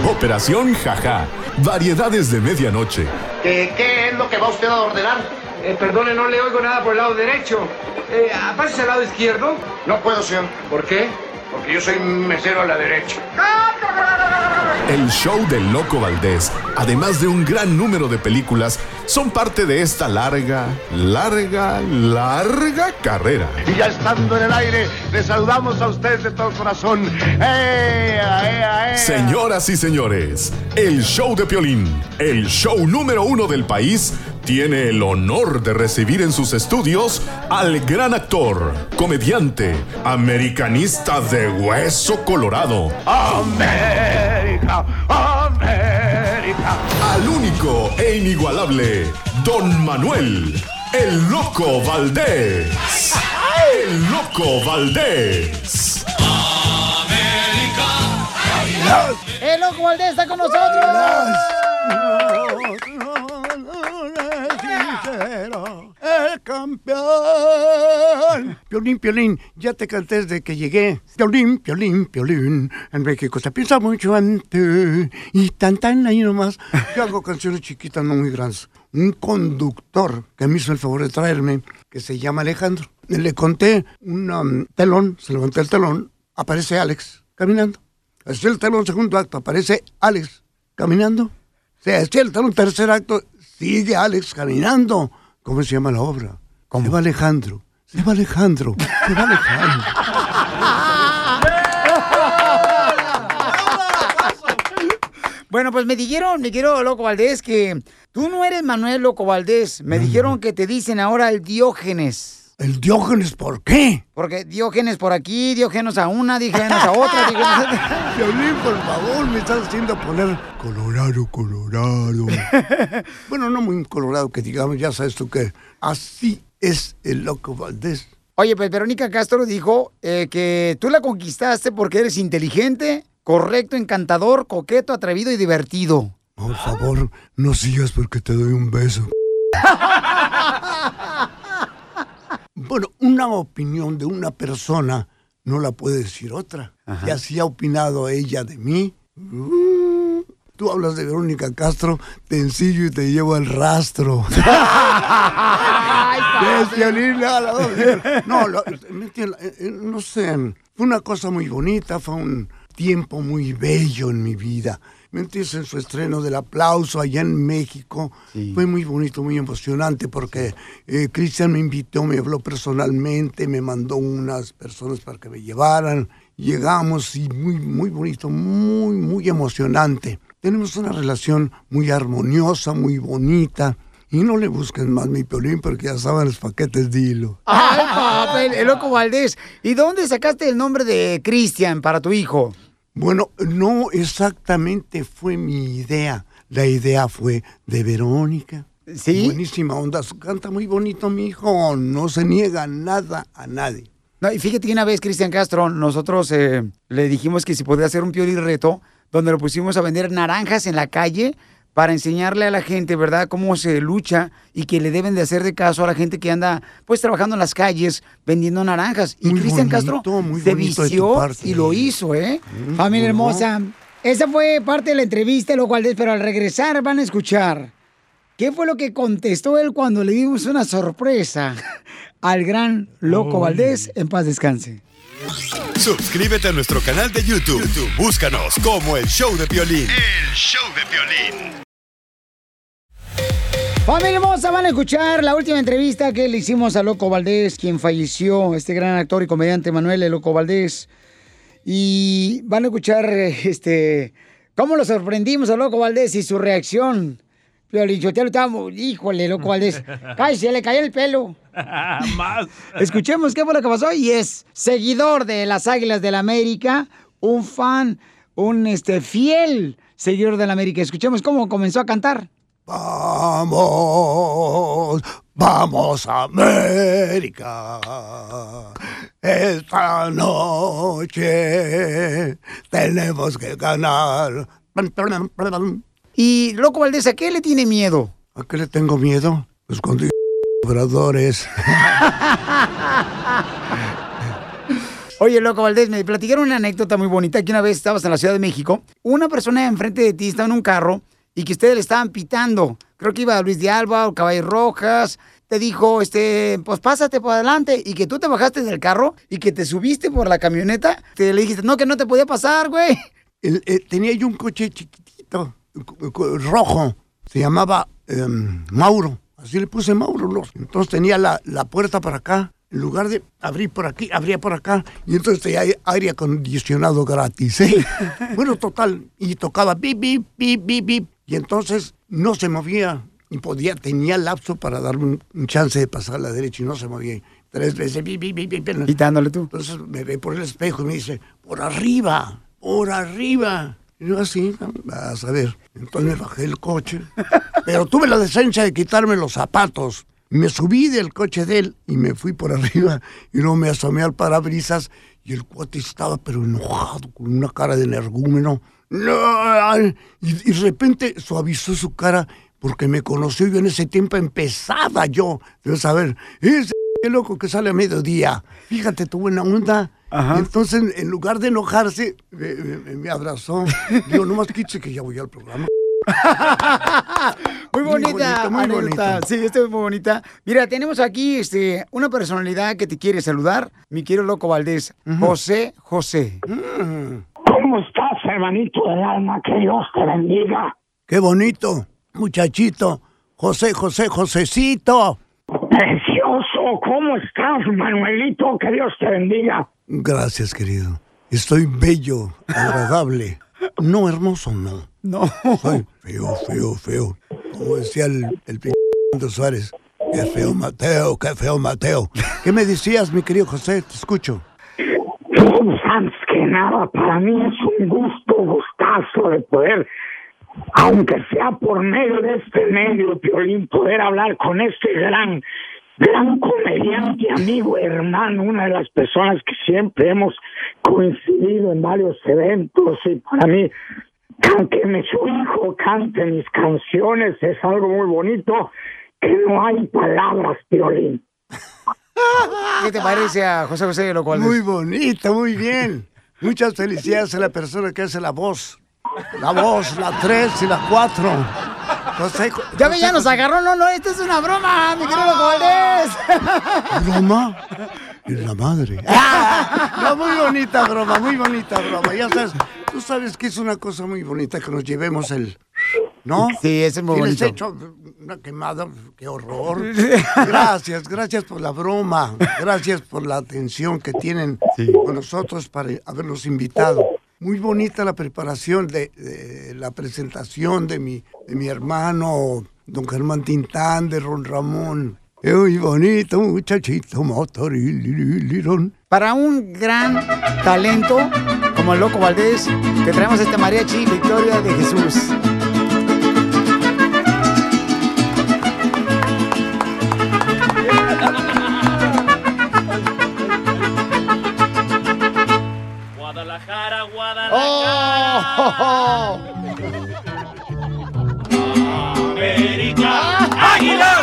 Operación Jaja, variedades de medianoche. ¿Qué, ¿Qué es lo que va usted a ordenar? Eh, perdone, no le oigo nada por el lado derecho. Eh, ¿Pásese al lado izquierdo? No puedo, señor. ¿Por qué? Porque yo soy mesero a la derecha. El show del Loco Valdés, además de un gran número de películas, son parte de esta larga, larga, larga carrera. Y ya estando en el aire, le saludamos a ustedes de todo corazón. ¡Ea, ea, ea! Señoras y señores, el show de Piolín, el show número uno del país, tiene el honor de recibir en sus estudios al gran actor, comediante, americanista de hueso colorado, América, América. al único e inigualable Don Manuel, el Loco Valdés. El Loco Valdés. ¡El loco Valdés está con nosotros! Campeón! Piolín, Piolín, ya te canté desde que llegué. Piolín, Piolín, Piolín. En México se piensa mucho ti. Y tan, tan ahí nomás. Yo hago canciones chiquitas, no muy grandes. Un conductor que me hizo el favor de traerme, que se llama Alejandro. Le conté un um, telón, se levanté el telón, aparece Alex caminando. Así el telón, segundo acto, aparece Alex caminando. Se el telón, tercer acto, sigue Alex caminando. ¿Cómo se llama la obra? Se va Alejandro. Se va Alejandro. Se va Alejandro. Bueno, pues me dijeron, mi querido Loco Valdés, que tú no eres Manuel Loco Valdés. Me dijeron que te dicen ahora el Diógenes. ¿El Diógenes por qué? Porque Diógenes por aquí, Diógenes a una, Diógenes a otra, Diógenes a... Piolín, por favor, me estás haciendo poner colorado, colorado. bueno, no muy colorado que digamos, ya sabes tú que así es el loco Valdés. Oye, pues Verónica Castro dijo eh, que tú la conquistaste porque eres inteligente, correcto, encantador, coqueto, atrevido y divertido. Por favor, no sigas porque te doy un beso. Bueno, una opinión de una persona no la puede decir otra. Y así ha opinado ella de mí. Mm, Tú hablas de Verónica Castro, te ensillo y te llevo al rastro. No, lo- eh, eh, no sé, fue una cosa muy bonita, fue un tiempo muy bello en mi vida. ¿Me entiendes? En su estreno del aplauso allá en México fue muy bonito, muy emocionante porque eh, Cristian me invitó, me habló personalmente, me mandó unas personas para que me llevaran. Llegamos y muy, muy bonito, muy, muy emocionante. Tenemos una relación muy armoniosa, muy bonita. Y no le busquen más mi piolín porque ya saben los paquetes de hilo. Ay, papá, el, el Loco Valdés. ¿Y dónde sacaste el nombre de Cristian para tu hijo? Bueno, no exactamente fue mi idea. La idea fue de Verónica. Sí. Buenísima onda. Canta muy bonito mi hijo. No se niega nada a nadie. No, y fíjate que una vez, Cristian Castro, nosotros eh, le dijimos que si podía hacer un piolín reto, donde lo pusimos a vender naranjas en la calle para enseñarle a la gente, ¿verdad?, cómo se lucha y que le deben de hacer de caso a la gente que anda, pues, trabajando en las calles vendiendo naranjas. Y Muy Cristian Castro muy se vició parte. y lo hizo, ¿eh? Mm, Familia hermosa. Esa fue parte de la entrevista, lo cual, pero al regresar van a escuchar qué fue lo que contestó él cuando le dimos una sorpresa al gran Loco Valdés. En paz descanse. Suscríbete a nuestro canal de YouTube. YouTube, Búscanos como el show de Piolín. El show de violín. Familia hermosa, van a escuchar la última entrevista que le hicimos a Loco Valdés, quien falleció, este gran actor y comediante Manuel El Loco Valdés. Y van a escuchar este cómo lo sorprendimos a Loco Valdés y su reacción. Pero Lichotelo estaba, híjole, Loco Valdés, cállese, le cayó el pelo. Más. Escuchemos qué fue lo que pasó y es seguidor de las Águilas del América, un fan, un este fiel seguidor del América. Escuchemos cómo comenzó a cantar. Vamos, vamos América. Esta noche tenemos que ganar. Y Loco Valdés, ¿a qué le tiene miedo? ¿A qué le tengo miedo? Pues cuando obradores. Oye, Loco Valdés, me platicaron una anécdota muy bonita que una vez estabas en la Ciudad de México, una persona enfrente de ti estaba en un carro y que ustedes le estaban pitando. Creo que iba Luis de Alba o Caballos Rojas te dijo, este, pues pásate por adelante y que tú te bajaste del carro y que te subiste por la camioneta, te le dijiste, no, que no te podía pasar, güey. El- eh, tenía yo un coche chiquitito, rojo, se llamaba em, Mauro, así le puse Mauro. ¿no? Entonces tenía la, la puerta para acá, en lugar de abrir por aquí, abría por acá, y entonces tenía aire acondicionado gratis. ¿eh? bueno, total, y tocaba bip, bip, bip, bip, bip, y entonces no se movía, y podía, tenía lapso para darme un, un chance de pasar a la derecha, y no se movía. Tres veces, bip, bip, bip. Quitándole tú. Entonces me ve por el espejo y me dice, por arriba, por arriba. Y yo así, vas a ver. Entonces me bajé el coche, pero tuve la decencia de quitarme los zapatos. Me subí del coche de él y me fui por arriba y luego me asomé al parabrisas y el cuate estaba pero enojado, con una cara de energúmeno. No, y, y de repente suavizó su cara porque me conoció yo en ese tiempo empezaba yo. Debes saber, ese qué loco que sale a mediodía. Fíjate tu buena onda. Entonces, en lugar de enojarse, me, me- me abrazó. Digo, nomás quítese que ya voy al programa. Muy Muy bonita, muy bonito. Sí, esta es muy bonita. Mira, tenemos aquí este, una personalidad que te quiere saludar, mi querido Loco Valdés, José José. ¿Cómo estás, hermanito del alma? Que Dios te bendiga. Qué bonito, muchachito. José, José, Josecito. Precioso, ¿cómo estás, Manuelito? Que Dios te bendiga. Gracias, querido. Estoy bello, agradable. No hermoso, no. No. Soy feo, feo, feo. Como decía el, el p... Suárez. Qué feo Mateo, qué feo Mateo. ¿Qué me decías, mi querido José? Te escucho. Antes que nada, para mí es un gusto, gustazo de poder, aunque sea por medio de este medio, Piolín, poder hablar con este gran, gran comediante, amigo, hermano, una de las personas que siempre hemos coincidido en varios eventos y para mí, que me su hijo cante mis canciones es algo muy bonito, que no hay palabras, Piolín. ¿Qué te parece a José José Loco Valdés? Muy bonito, muy bien. Muchas felicidades a la persona que hace la voz. La voz, la tres y la cuatro. José, Ya ve, ya nos agarró. No, no, esto es una broma, mi querido Loco Valdés. ¿Broma? Es la madre. No, muy bonita broma, muy bonita broma. Ya sabes, tú sabes que es una cosa muy bonita que nos llevemos el... ¿No? Sí, eso es muy Si les bonito. he hecho una quemada, qué horror. Gracias, gracias por la broma. Gracias por la atención que tienen con nosotros para habernos invitado. Muy bonita la preparación de, de la presentación de mi, de mi hermano, don Germán Tintán, de Ron Ramón. Muy bonito, muchachito, motorilirón. Para un gran talento como el Loco Valdés, te traemos este mariachi Victoria de Jesús. América, Águila,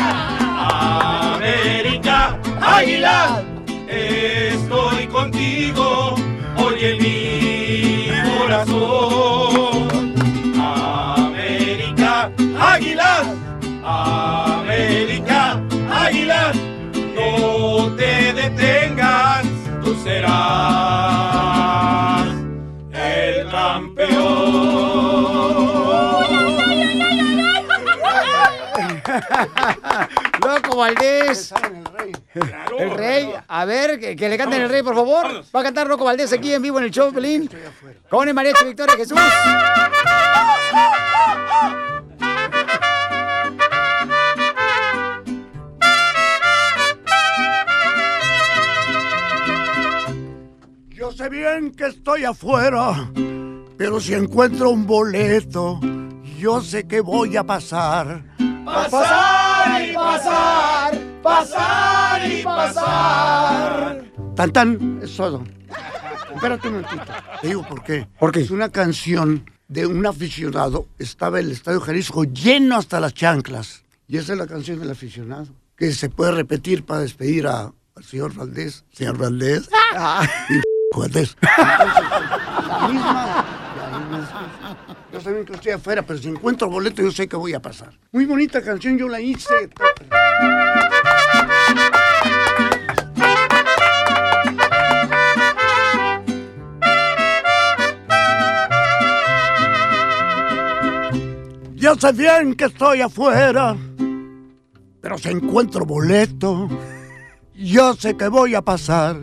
América, Águila, estoy contigo hoy en mi corazón. América, Águila, América, Águila, no te detengas, tú serás Loco Valdés. El rey. A ver, que, que le canten el rey, por favor. Va a cantar Loco Valdés aquí en vivo en el show, Pelín. Con el mariachi Victoria Jesús. Yo sé bien que estoy afuera, pero si encuentro un boleto, yo sé que voy a pasar. Pasar y pasar, pasar y pasar. Tan tan, es todo. Espérate un momentito. Te digo por qué. Porque es una canción de un aficionado. Estaba el Estadio Jalisco lleno hasta las chanclas. Y esa es la canción del aficionado. Que se puede repetir para despedir a- al señor Valdés. Señor Valdés. Y Valdés. La misma. la misma yo también que estoy afuera, pero si encuentro boleto yo sé que voy a pasar. Muy bonita canción, yo la hice. Ya sé bien que estoy afuera, pero si encuentro boleto, yo sé que voy a pasar.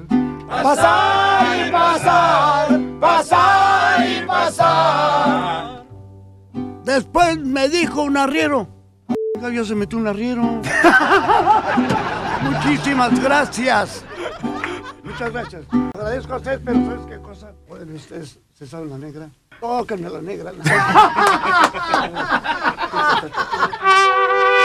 Pasar y pasar, pasar y pasar. Después me dijo un arriero. "Oiga, Ya se metió un arriero. Muchísimas gracias. Muchas gracias. Agradezco a ustedes, pero ¿sabes qué cosa? Bueno, ustedes se saben la negra. Tóquenme la negra. ¡Arriba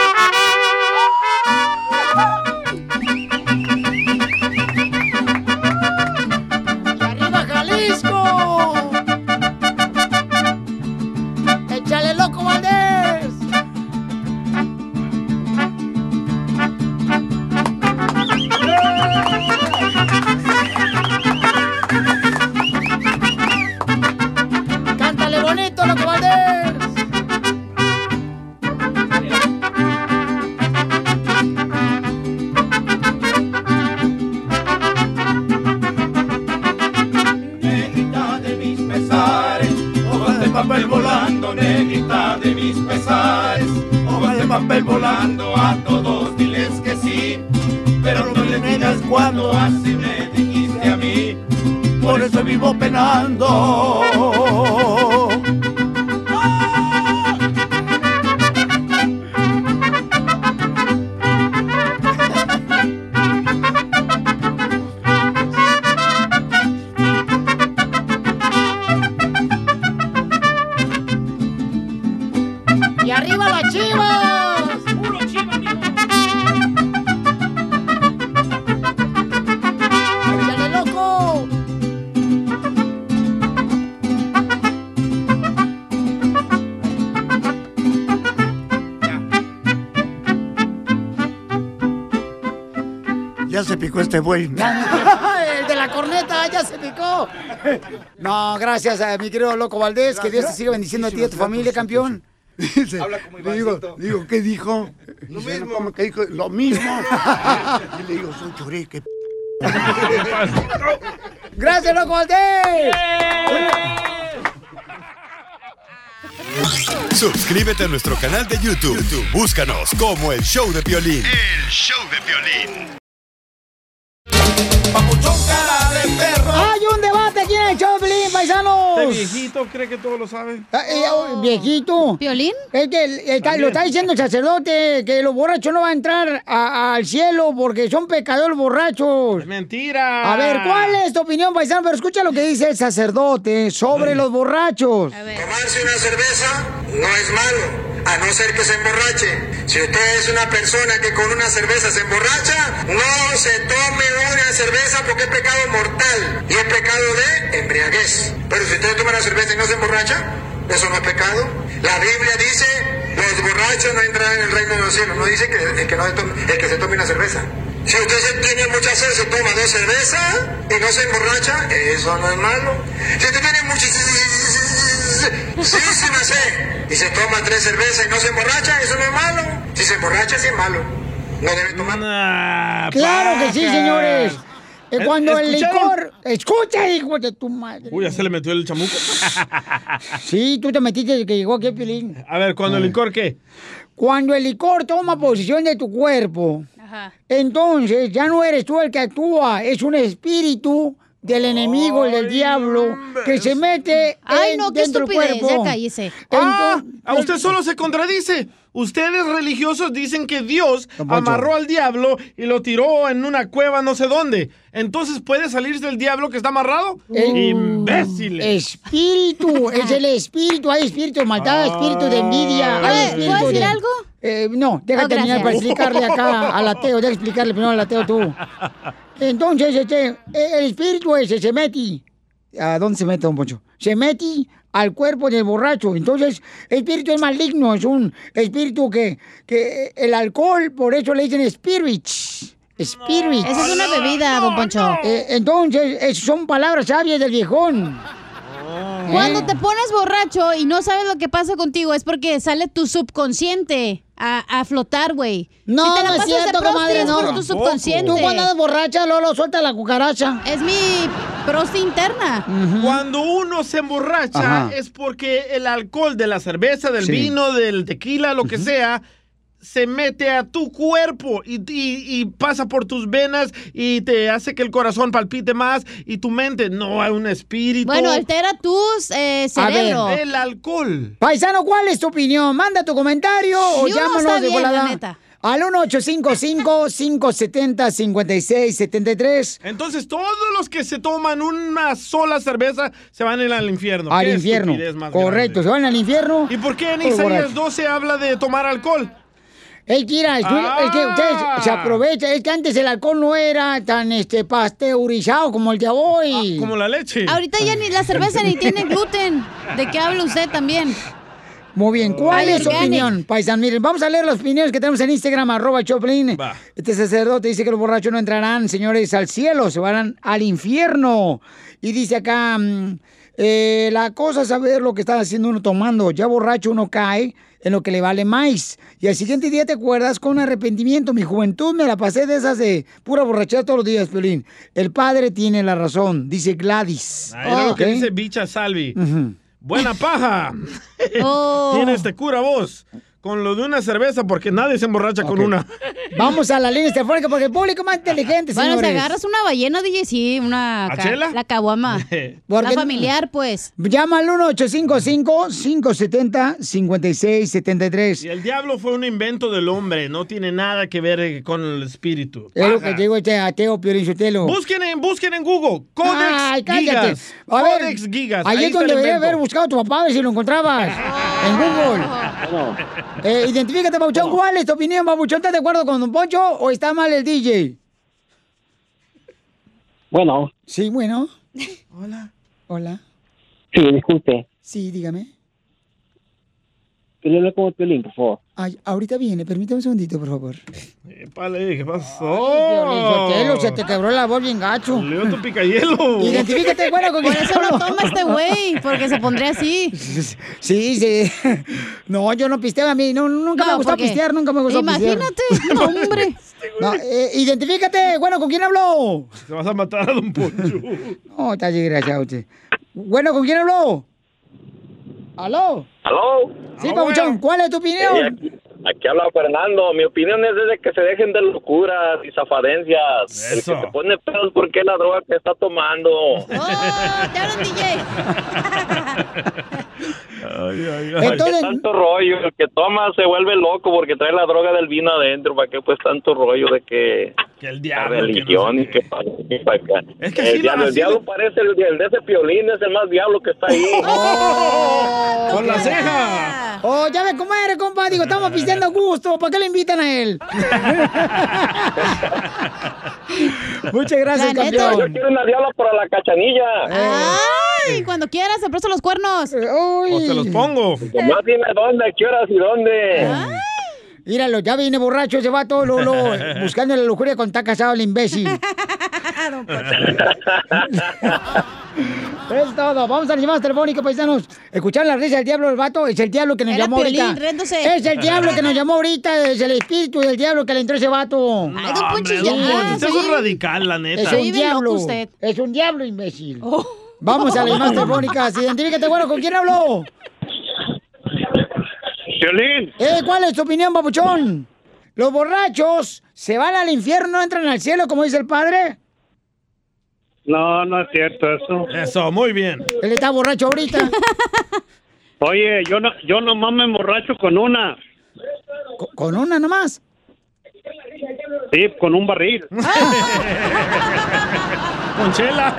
gracias a mi querido Loco Valdés. Que Dios te siga bendiciendo a ti y a tu familia, campeón. Habla como digo, digo, ¿qué dijo? Lo mismo. ¿Cómo que dijo? Lo mismo. y le digo, soy chorique. ¡Gracias, Loco Valdés! Suscríbete a nuestro canal de YouTube. YouTube, Búscanos como El Show de Piolín. El show de violín. Hay un debate aquí en el show, Piolín, paisanos. Este viejito cree que todo lo sabe. Ah, eh, oh, viejito. ¿Violín? Es que el- el- También. lo está diciendo el sacerdote, que los borrachos no van a entrar a- al cielo porque son pecadores borrachos. Mentira. A ver, ¿cuál es tu opinión, paisano? Pero escucha lo que dice el sacerdote sobre los borrachos. Tomarse una cerveza no es malo, a no ser que se emborrache. Si usted es una persona que con una cerveza se emborracha, no se tome una cerveza porque es pecado mortal y es pecado de embriaguez. Pero si usted toma una cerveza y no se emborracha, eso no es pecado. La Biblia dice, los borrachos no entrarán en el reino de los cielos. No dice que el que, no se tome, el que se tome una cerveza. Si usted tiene mucha sed, se toma dos cervezas y no se emborracha, eso no es malo. Si usted tiene muchísima sed y se toma tres cervezas y no se emborracha, eso no es malo. Si se emborracha, sí es malo. No debe tomar. Claro que sí, señores. Eh, Eh, Cuando el licor... Escucha, hijo de tu madre. Uy, ya se le metió el chamuco. Sí, tú te metiste desde que llegó aquí el Pilín. A ver, ¿cuando el licor qué? Cuando el licor toma posición de tu cuerpo, entonces ya no eres tú el que actúa, es un espíritu del enemigo, el del diablo, que se mete Ay, en- no, qué dentro del estupidez, cuerpo. ya cállese. Ah, a usted solo se contradice. Ustedes religiosos dicen que Dios amarró al diablo y lo tiró en una cueva no sé dónde. Entonces, ¿puede salirse del diablo que está amarrado? El- ¡Imbéciles! Espíritu, es el espíritu, hay espíritu de maldad, espíritu de envidia, hay ¿Puedo- espíritu puedo decir de- algo? Eh, no, deja Oh, terminar gracias. para explicarle acá al ateo, deja explicarle primero al ateo tú. Entonces, este, el espíritu ese se mete. ¿A dónde se mete, don Poncho? Se mete al cuerpo del borracho. Entonces, espíritu es maligno, es un espíritu que, que el alcohol, por eso le dicen spirits. Spirits. Esa es una bebida, don Poncho. Eh, entonces, es- son palabras sabias del viejón. Cuando te pones borracho y no sabes lo que pasa contigo es porque sale tu subconsciente a, a flotar, güey. No, Si te la no es cierto, comadre, no. por tu subconsciente. Tú cuando andas borracha, Lolo, suelta la cucaracha. Es mi prosti interna. Cuando uno se emborracha Ajá. es porque el alcohol de la cerveza, del Sí. vino, del tequila, lo que sea, se mete a tu cuerpo y, y- y pasa por tus venas y te hace que el corazón palpite más y tu mente no hay un espíritu. Bueno, altera tu eh, A ver, cerebro. el alcohol. Paisano, ¿cuál es tu opinión? Manda tu comentario o llámanos está de volada. la neta. Al 1855-570-5673. Entonces todos los que se toman una sola cerveza se van a ir al infierno. Al infierno. Correcto, se van al infierno. ¿Y por qué en Isaías borrachos. 12 habla de tomar alcohol? Ey, Kira, es, es que ustedes se aprovechan. Es que antes el alcohol no era tan este pasteurizado como el de hoy. como la leche. Ahorita ya ni la cerveza ni tiene gluten. ¿De qué habla usted también? Muy bien, ¿cuál Ay, es su opinión, paisan? Miren, vamos a leer las opiniones que tenemos en Instagram, arroba Choplin. Este sacerdote dice que los borrachos no entrarán, señores, al cielo, se van al infierno. Y dice acá, mm, eh, la cosa es saber lo que está haciendo uno tomando. Ya borracho uno cae en lo que le vale más. Y al siguiente día te acuerdas con arrepentimiento. Mi juventud me la pasé de esas de pura borrachera todos los días, Piolín. El padre tiene la razón, dice Gladys. Ahí era lo que dice Bicha Salvi. Buena paja. Oh. Tienes te cura vos. Con lo de una cerveza, porque nadie se emborracha con una. Vamos a la línea telefónica porque el público más inteligente, Bueno, si señores. agarras una ballena, DJ, sí, una... ¿A chela? La caguama. ¿Por La familiar, pues. Llama al 1-855-570-5673. Y el diablo fue un invento del hombre, no tiene nada que ver eh, con el espíritu. Es lo que digo este ateo Piorinchotelo. Busquen en, busquen en Google. Codex Ay, cállate. Gigas. A ver, Codex Gigas. Ahí Ahí es donde debería haber buscado a tu papá a ver si lo encontrabas. en Google. Eh, identifícate, Pabuchón. ¿Cuál es tu opinión, Pabuchón? ¿Estás de acuerdo con Don Poncho o está mal el DJ? Bueno, Sí, bueno. Hola. Hola. sí, disculpe. Sí, dígame. Quería hablar con el Piolín, por favor. Ay, ahorita viene, permítame un segundito, por favor. Épale, ¿qué pasó? Piolinsotelo, se te quebró la voz bien gacho. Leo tu picayelo. Identifícate, bueno, con Por quién eso no toma este güey, porque se pondría así. Sí, sí. No, yo no pisteo a mí. No, nunca me No, gustó ¿por qué? pistear, nunca me gustó Imagínate, pistear. no, hombre. No, eh, identifícate, bueno, ¿con quién habló? Te vas a matar a Don Poncho. No, está desgraciado usted. Bueno, ¿con quién habló? ¿Aló? ¿Aló? Sí, Pabuchón, ¿cuál es tu opinión? Sí, aquí, habla Fernando. Mi opinión es de que se dejen de locuras y zafadencias. El que se pone pedos porque es la droga que está tomando. ¿Para qué tanto rollo? El que toma se vuelve loco porque trae la droga del vino adentro. ¿Para qué pues tanto rollo de que, que el la diablo. que no religión sé y que para aquí, para acá? Es que el, diablo, el parece el, el de ese piolín, es el más diablo que está ahí. Con la ceja. Oh, ya ve cómo eres, compa. Digo, estamos pisteando a gusto. ¿Para qué le invitan a él? Muchas gracias, Yo campeón. quiero una diabla para la cachanilla. Ay, cuando quieras, se presto los cuernos. Te los pongo. No dime dónde, qué horas y dónde. Míralo, ya viene borracho ese vato, Lolo, buscando la lujuria con está casado el imbécil. Es todo. Vamos a las llamadas telefónicas, paisanos. Escuchar la risa del diablo del vato. Es el diablo que nos Era llamó Piolín, ahorita. Es el diablo que nos llamó ahorita. Es el espíritu del diablo que le entró ese vato. Ay, don Poncho, Hombre, ya. usted es un radical, la neta. Es un diablo. Es un diablo, imbécil. Vamos a las llamadas telefónicas. Identifícate, bueno, ¿con quién habló? Violín. Eh, ¿cuál es tu opinión, papuchón? ¿Los borrachos se van al infierno, no entran al cielo, como dice el padre? No, no es cierto eso. Eso, muy bien. Él está borracho ahorita. Oye, yo no, yo nomás me emborracho con una. ¿Con una nomás? Sí, con un barril. Con chela.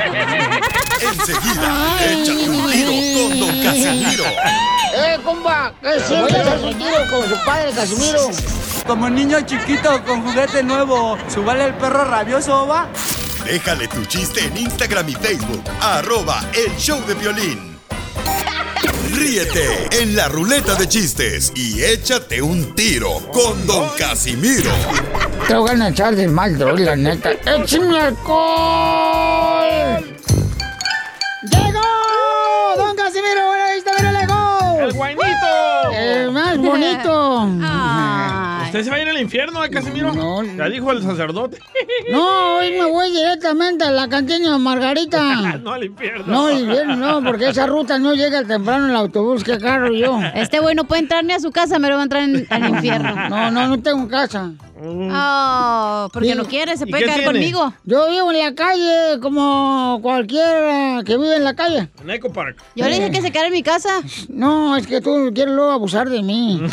Enseguida, échate un tiro con Don Casimiro. ¡Eh, compa! ¿Qué sientes? ¿Haz un tiro con su padre, Casimiro? Como niño chiquito con juguete nuevo, ¿subale el perro rabioso, va? Déjale tu chiste en Instagram y Facebook. Arroba El Show de Violín. Ríete en la ruleta de chistes y échate un tiro con Don Casimiro. Te voy a echar de mal, droga, la neta. ¡Échame alcohol! ¡Llegó! ¡Don Casimiro! ¡Ahí está, mira, llegó! ¡El guainito! ¡El más bonito! ah. ¿Usted se va a ir al infierno, eh, Casimiro? No. Ya dijo el sacerdote. No, hoy me voy directamente a la cantina de Margarita. no al infierno. No, al infierno no, porque esa ruta no llega temprano en el autobús que agarro yo. Este güey no puede entrar ni a su casa, me lo va a entrar en- al infierno. No, no, no tengo casa. Oh, porque no quiere, se puede quedar conmigo. Yo vivo en la calle como cualquiera que vive en la calle. En Eco Park. Yo le dije que se quedara en mi casa. No, es que tú quieres luego abusar de mí.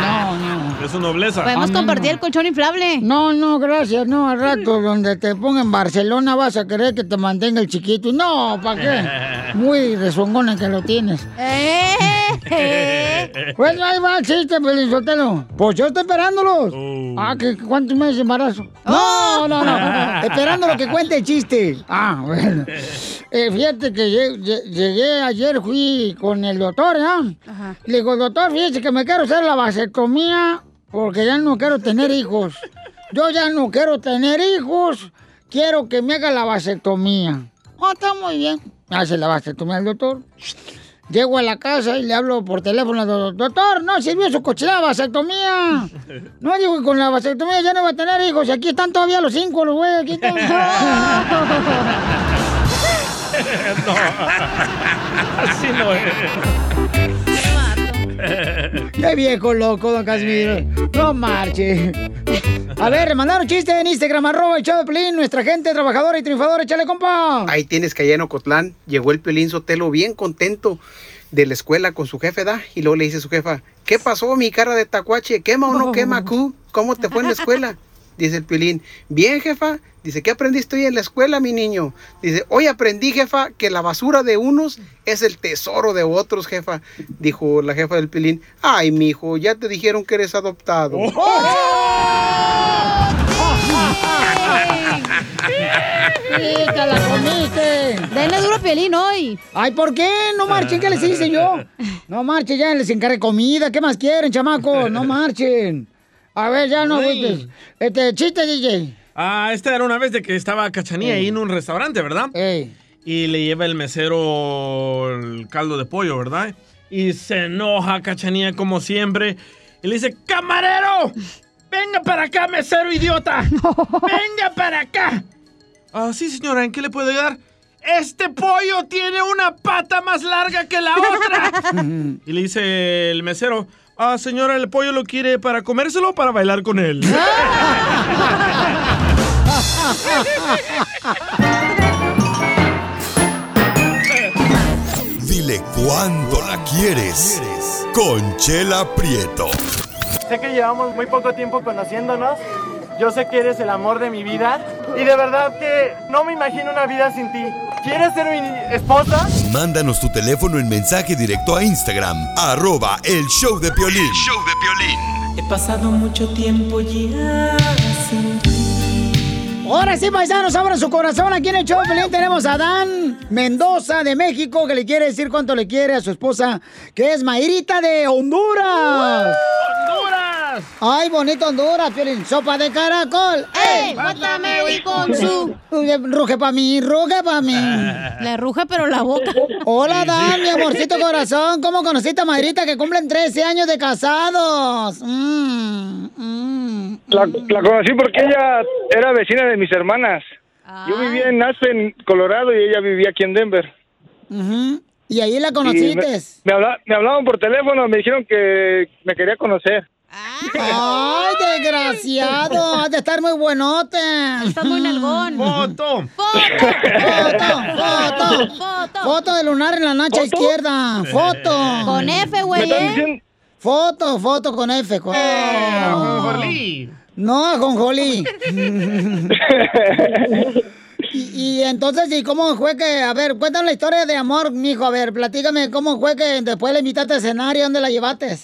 No, no. Es su nobleza. Podemos compartir el colchón inflable. No, no, gracias. No, al rato donde te ponga en Barcelona vas a querer que te mantenga el chiquito. No, ¿para qué? Muy rezongona que lo tienes. Pues ahí va el chiste, Pelizotelo. Pues yo estoy esperándolos. Ah, ¿qué, ¿cuántos meses de embarazo? No, no, no. Esperando lo que cuente el chiste. Ah, bueno. Eh, fíjate que lle- lle- llegué ayer, fui con el doctor, ¿ah? Le digo, doctor, fíjese que me quiero hacer la vasectomía porque ya no quiero tener hijos. Yo ya no quiero tener hijos. Quiero que me haga la vasectomía. Ah, está muy bien. Hace la vasectomía el doctor. Llego a la casa y le hablo por teléfono al doctor. Doctor, no sirvió su cochinada vasectomía. No digo que con la vasectomía ya no va a tener hijos. Y aquí están todavía los cinco, los güeyes. Aquí están. no. Así no es. Qué viejo loco, don Casimiro. No marche. A ver, mandaron chiste en Instagram, arroba el de Pelín, nuestra gente trabajadora y triunfadora. Échale, compa. Ahí tienes que allá en Ocotlán llegó el Piolín Sotelo bien contento de la escuela con su jefe, ¿da? Y luego le dice a su jefa, ¿qué pasó, mi cara de tacuache? ¿Quema o no quema, cu? ¿Cómo te fue en la escuela? Dice el Piolín, bien, jefa. Dice, ¿qué aprendiste hoy en la escuela, mi niño? Dice, hoy aprendí, jefa, que la basura de unos es el tesoro de otros, jefa. Dijo la jefa del Piolín, ay, mijo, ya te dijeron que eres adoptado. ¡Sí, te la comiste! Denle duro a Piolín hoy. Ay, ¿por qué? No marchen, ¿qué les hice yo? No marchen, ya les encargué comida. ¿Qué más quieren, chamacos? No marchen. A ver, ya no Ay. gustes. Este, chiste, DJ. Ah, esta era una vez de que estaba Cachanía ahí en un restaurante, ¿verdad? Y le lleva el mesero el caldo de pollo, ¿verdad? Y se enoja Cachanía como siempre. Y le dice, ¡camarero! ¡Venga para acá, mesero idiota! ¡Venga para acá! Ah, sí, señora, ¿en qué le puedo ayudar? Este pollo tiene una pata más larga que la otra. y le dice el mesero, ah, señora, ¿el pollo lo quiere para comérselo o para bailar con él? Dile cuándo la quieres. Conchela Prieto. Sé que llevamos muy poco tiempo conociéndonos. Yo sé que eres el amor de mi vida. Y de verdad que no me imagino una vida sin ti. ¿Quieres ser mi esposa? Mándanos tu teléfono en mensaje directo a Instagram, arroba el show de Piolín. He pasado mucho tiempo ya sin Ahora sí, paisanos, abran su corazón. Aquí en el show de Pelín tenemos a Dan Mendoza de México que le quiere decir cuánto le quiere a su esposa, que es Mayrita de Honduras. ¡Honduras! Ay, bonito Honduras, Piolín. Sopa de caracol. ¡Ey! Mátame hoy con su- Ruge pa' mí, ruge pa' mí. Le ruge, pero la boca. Hola, Dan, mi amorcito corazón. ¿Cómo conociste a Mayrita que cumplen 13 años de casados? Mm, mm. La, la conocí porque ella era vecina de mis hermanas. Yo vivía en Aspen, Colorado, y ella vivía aquí en Denver. Y ahí la Y conociste. Me, me habla- me hablaban por teléfono, me dijeron que me quería conocer. ¡Ay, desgraciado! Has de estar muy buenote. Estás muy nalgón. ¡Foto! ¡Foto! ¡Foto! ¡Foto de lunar en la nacha izquierda! ¡Foto! Con F, güey, ¿Me están ¿eh? Foto, foto con F. Con... ajonjolí. No, ajonjolí. y, y entonces, ¿y cómo fue que, a ver, cuéntame la historia de amor, mijo, a ver, platícame cómo fue que después le invitaste a cenar y dónde la llevaste.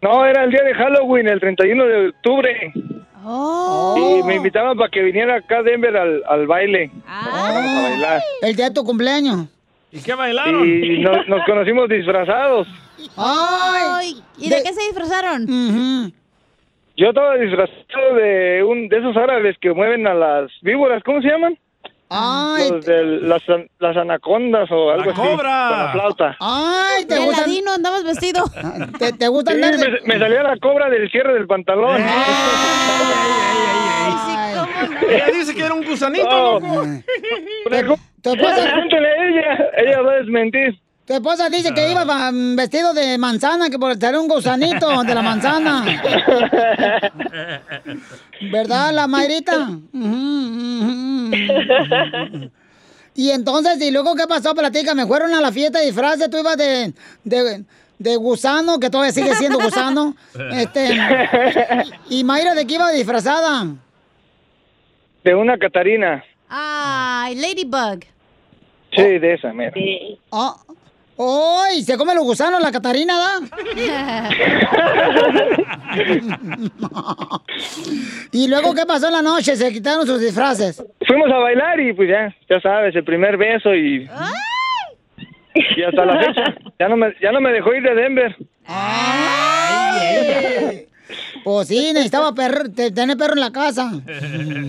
No, era el día de Halloween, el 31 de octubre. Oh. Y me invitaban para que viniera acá a Denver al, al baile. Ah. Vamos a bailar. El día de tu cumpleaños. ¿Y qué bailaron? Y nos, nos conocimos disfrazados. ¡Ay! ¿Y de qué se disfrazaron? Yo estaba disfrazado de un de esos árabes que mueven a las víboras, ¿cómo se llaman? Ay, Los de las, las anacondas o algo así. cobra. Con la flauta. Ay, te ladino andabas vestido. te, te gusta Sí, andar de- me, me salió la cobra del cierre del pantalón. Ella dice que era un gusanito, No. loco. Tu esposa, Pregúntale a ella, ella va a desmentir. Tu esposa dice que iba va- vestido de manzana, que por ser un gusanito de la manzana. ¿Verdad, la Mayrita? Y entonces, ¿y luego qué pasó? Platícame, fueron a la fiesta de disfraces, tú ibas de, de, de gusano, que todavía sigue siendo gusano. Este, ¿Y Mayra de qué iba disfrazada? De una Catarina. Ay, Ladybug. Sí, de esa, mira. Oh, oh, ¿y se come los gusanos la Catarina, da? ¿Y luego qué pasó en la noche? ¿Se quitaron sus disfraces? Fuimos a bailar y pues ya, ya sabes, el primer beso y... Y hasta la fecha, ya no me, ya no me dejó ir de Denver. Pues sí, necesitaba perro, te- tener perro en la casa.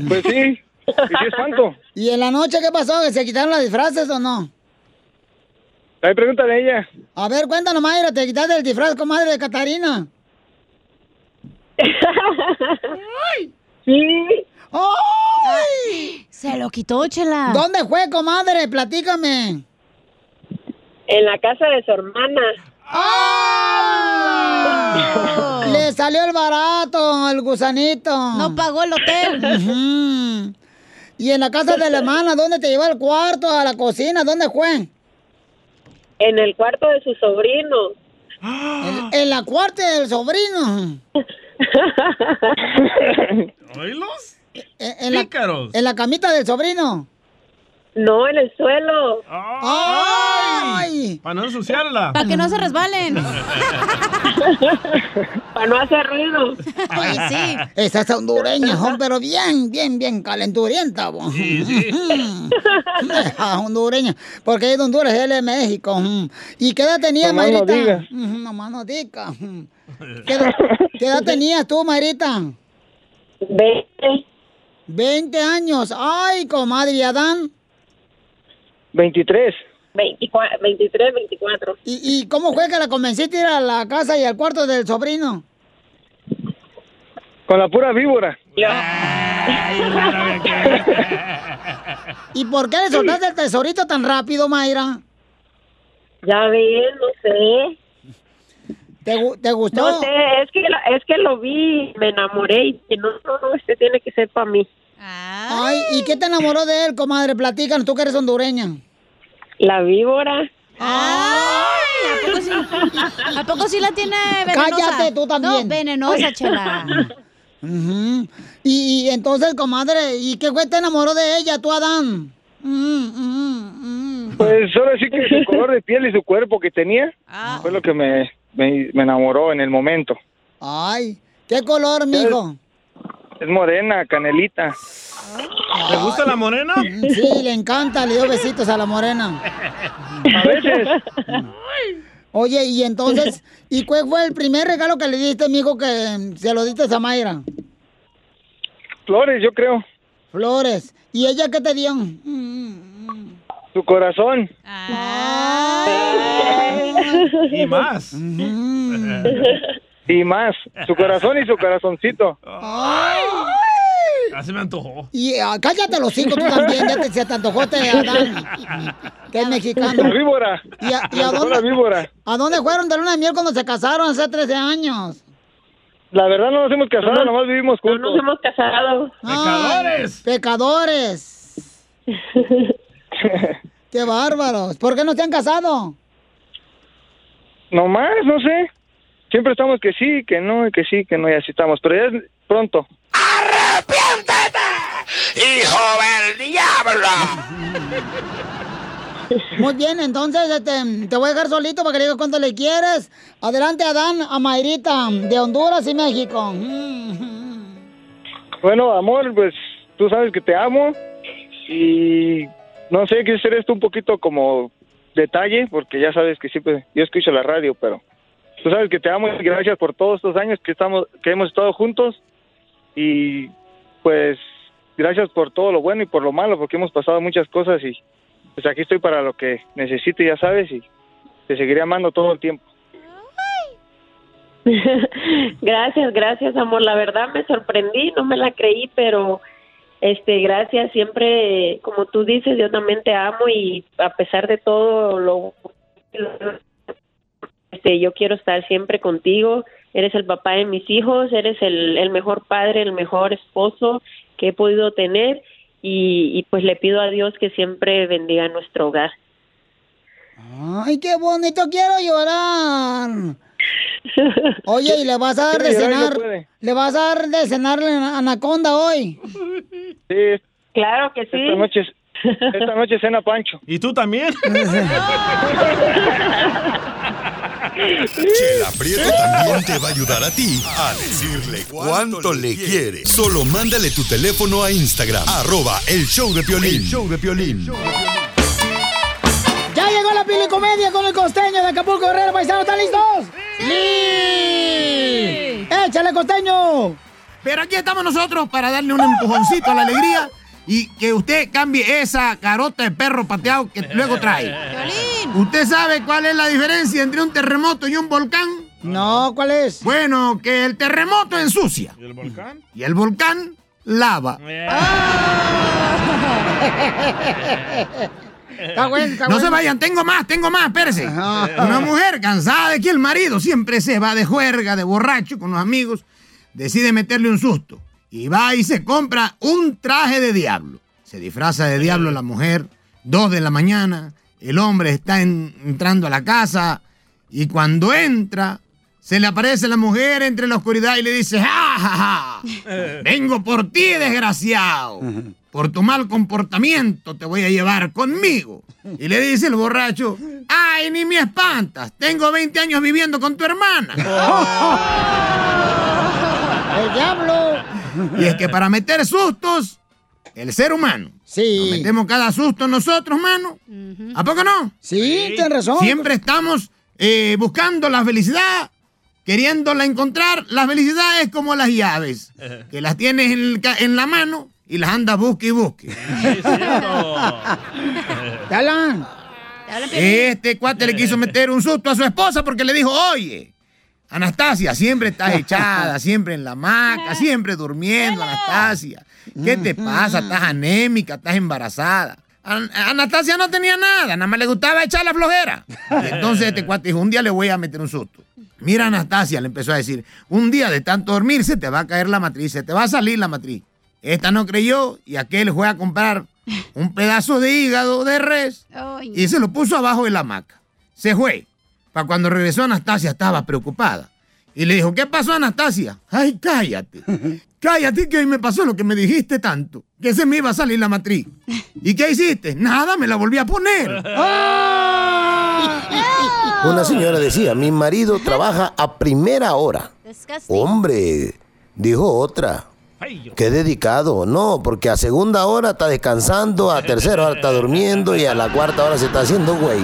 Pues sí, y sí espanto. ¿Y en la noche qué pasó? ¿Se quitaron los disfraces o no? Ahí pregúntale a ella. A ver, cuéntanos, Mayra, ¿te quitaste el disfraz, comadre de Catarina? Sí. ¡Ay! Se lo quitó, chela. ¿Dónde fue, comadre? Platícame. En la casa de su hermana. ¡Ah! Le salió el barato, el gusanito. No pagó el hotel. Y en la casa de la hermana, ¿dónde te llevó al cuarto, a la cocina? ¿Dónde fue? En el cuarto de su sobrino. En, en la cuarta del sobrino. ¿Oílos? En, en la, Pícaros. en la camita del sobrino. No, en el suelo. ¡Ay! Para no ensuciarla. Para que no se resbalen. Para no hacer ruido. Ay, sí. Esa es hondureña, hon, pero bien, bien, bien calenturienta. bo. Sí, sí. Hondureña. Porque es de Honduras, él es de México. mm. ¿Y qué edad tenía, no Mayrita? diga. Ujú, Nomás no diga. mm. ¿Qué edad, qué edad tenías tú, Mayrita? Veinte. 20 años. Ay, comadre, ¿y Adán? 23. 24, 23, 24. ¿Y, ¿Y cómo fue que la convenciste ir a la casa y al cuarto del sobrino? Con la pura víbora. ¿Y por qué le soltaste el tesorito tan rápido, Mayra? Ya ves, no sé. ¿Te, te gustó? No sé, es que, lo- es que lo vi, me enamoré y dije, no, no, no, este tiene que ser para mí. Ay, ¿y qué te enamoró de él, comadre? Platícanos, tú que eres hondureña. La víbora. Ay, ¿a poco sí, ¿a poco sí la tiene venenosa? Cállate, tú también. No, venenosa, chela. Ujú. y, y entonces, comadre, ¿y qué fue te enamoró de ella, tú, Adán? Mm, mm, mm. Pues ahora sí que su color de piel y su cuerpo que tenía fue lo que me, me, me enamoró en el momento. Ay, ¿qué color, mijo? Es morena, canelita. ¿Te gusta la morena? Mm, Sí, le encanta, le dio besitos a la morena. A veces. Oye, y entonces, ¿y cuál fue el primer regalo que le diste, amigo, que se lo diste a Mayra? Flores, yo creo. Flores. ¿Y ella qué te dio? Su corazón. Y más. Y más. Su corazón y su corazoncito. Así me antojó. Y ah, cállate los cinco tú también, ya te, se te antojó este Adán, que es mexicano. La víbora. ¿Y a, y dónde, la víbora. a dónde fueron de luna de miel cuando se casaron hace 13 años? La verdad no nos hemos casado, nomás vivimos juntos. No nos hemos casado. ¡Pecadores! ¡Pecadores! ¡Qué bárbaros! ¿Por qué no se han casado? Nomás, no sé. Siempre estamos que sí, que no, y que sí, que no, y así estamos. Pero ya es pronto. ¡Hijo del diablo! Muy bien, entonces este, te voy a dejar solito para que le digas cuánto le quieres. Adelante, Adán, a Mayrita, de Honduras y México. Bueno, amor, pues tú sabes que te amo. Y no sé, quise hacer esto un poquito como detalle, porque ya sabes que siempre yo escucho la radio, pero tú sabes que te amo y gracias por todos estos años que estamos, que hemos estado juntos. Y pues gracias por todo lo bueno y por lo malo, porque hemos pasado muchas cosas y pues aquí estoy para lo que necesite, ya sabes, y te seguiré amando todo el tiempo. gracias, gracias, amor. La verdad me sorprendí, no me la creí, pero este, gracias. Siempre, como tú dices, yo también te amo y a pesar de todo lo, este, yo quiero estar siempre contigo. Eres el papá de mis hijos, eres el, el mejor padre, el mejor esposo que he podido tener y, y pues le pido a Dios que siempre bendiga nuestro hogar. Ay, qué bonito, quiero llorar. Oye, ¿y le vas a dar de no cenar? ¿Le vas a dar de cenar la anaconda hoy? Sí. Claro que sí. Esta noche, esta noche cena Pancho. ¿Y tú también? Chela Prieto también te va a ayudar a ti a decirle cuánto le quiere. Solo mándale tu teléfono a Instagram, arroba el show de Piolín. El show de Piolín. ¡Ya llegó la pilicomedia con el costeño de Acapulco Guerrero Paisano! ¿Están listos? ¡Sí! ¡Échale, costeño! Pero aquí estamos nosotros para darle un empujoncito a la alegría y que usted cambie esa carota de perro pateado que luego trae. ¿Usted sabe cuál es la diferencia entre un terremoto y un volcán? No, ¿cuál es? Bueno, que el terremoto ensucia ¿Y el volcán? y el volcán lava. Está bueno, está No bueno. se vayan, tengo más, tengo más, espérese. Una mujer cansada de que el marido siempre se va de juerga, de borracho con los amigos, decide meterle un susto. Y va y se compra un traje de diablo. Se disfraza de diablo la mujer, dos de la mañana, el hombre está en- entrando a la casa y cuando entra, se le aparece la mujer entre la oscuridad y le dice, ¡Ja, ja, ja! Vengo por ti, desgraciado. Por tu mal comportamiento te voy a llevar conmigo. Y le dice el borracho, ¡ay, ni me espantas! Tengo 20 años viviendo con tu hermana. ¡El diablo! Y es que para meter sustos, el ser humano. Sí. Nos metemos cada susto nosotros, mano. ¿A poco no? Sí, tienes razón. Siempre estamos eh, buscando la felicidad, queriéndola encontrar. La felicidad es como las llaves, que las tienes en, el ca- en la mano y las andas busque y busque. ¡Talan! Este cuate le quiso meter un susto a su esposa porque le dijo, oye, Anastasia, siempre estás echada, siempre en la hamaca, siempre durmiendo, Anastasia. ¿Qué te pasa? Estás anémica, estás embarazada. An- Anastasia no tenía nada, nada más le gustaba echar la flojera. Y entonces este cuate dijo, un día le voy a meter un susto. Mira, Anastasia, le empezó a decir, un día de tanto dormir se te va a caer la matriz, se te va a salir la matriz. Esta no creyó y aquel fue a comprar un pedazo de hígado de res y se lo puso abajo de la hamaca. Se fue. Para cuando regresó Anastasia estaba preocupada. Y le dijo, ¿qué pasó Anastasia? Ay, cállate. Cállate que hoy me pasó lo que me dijiste tanto. Que se me iba a salir la matriz. ¿Y qué hiciste? Nada, me la volví a poner. Una señora decía, mi marido trabaja a primera hora. Hombre, dijo otra. Qué dedicado. No, porque a segunda hora está descansando, a tercera hora está durmiendo y a la cuarta hora se está haciendo güey.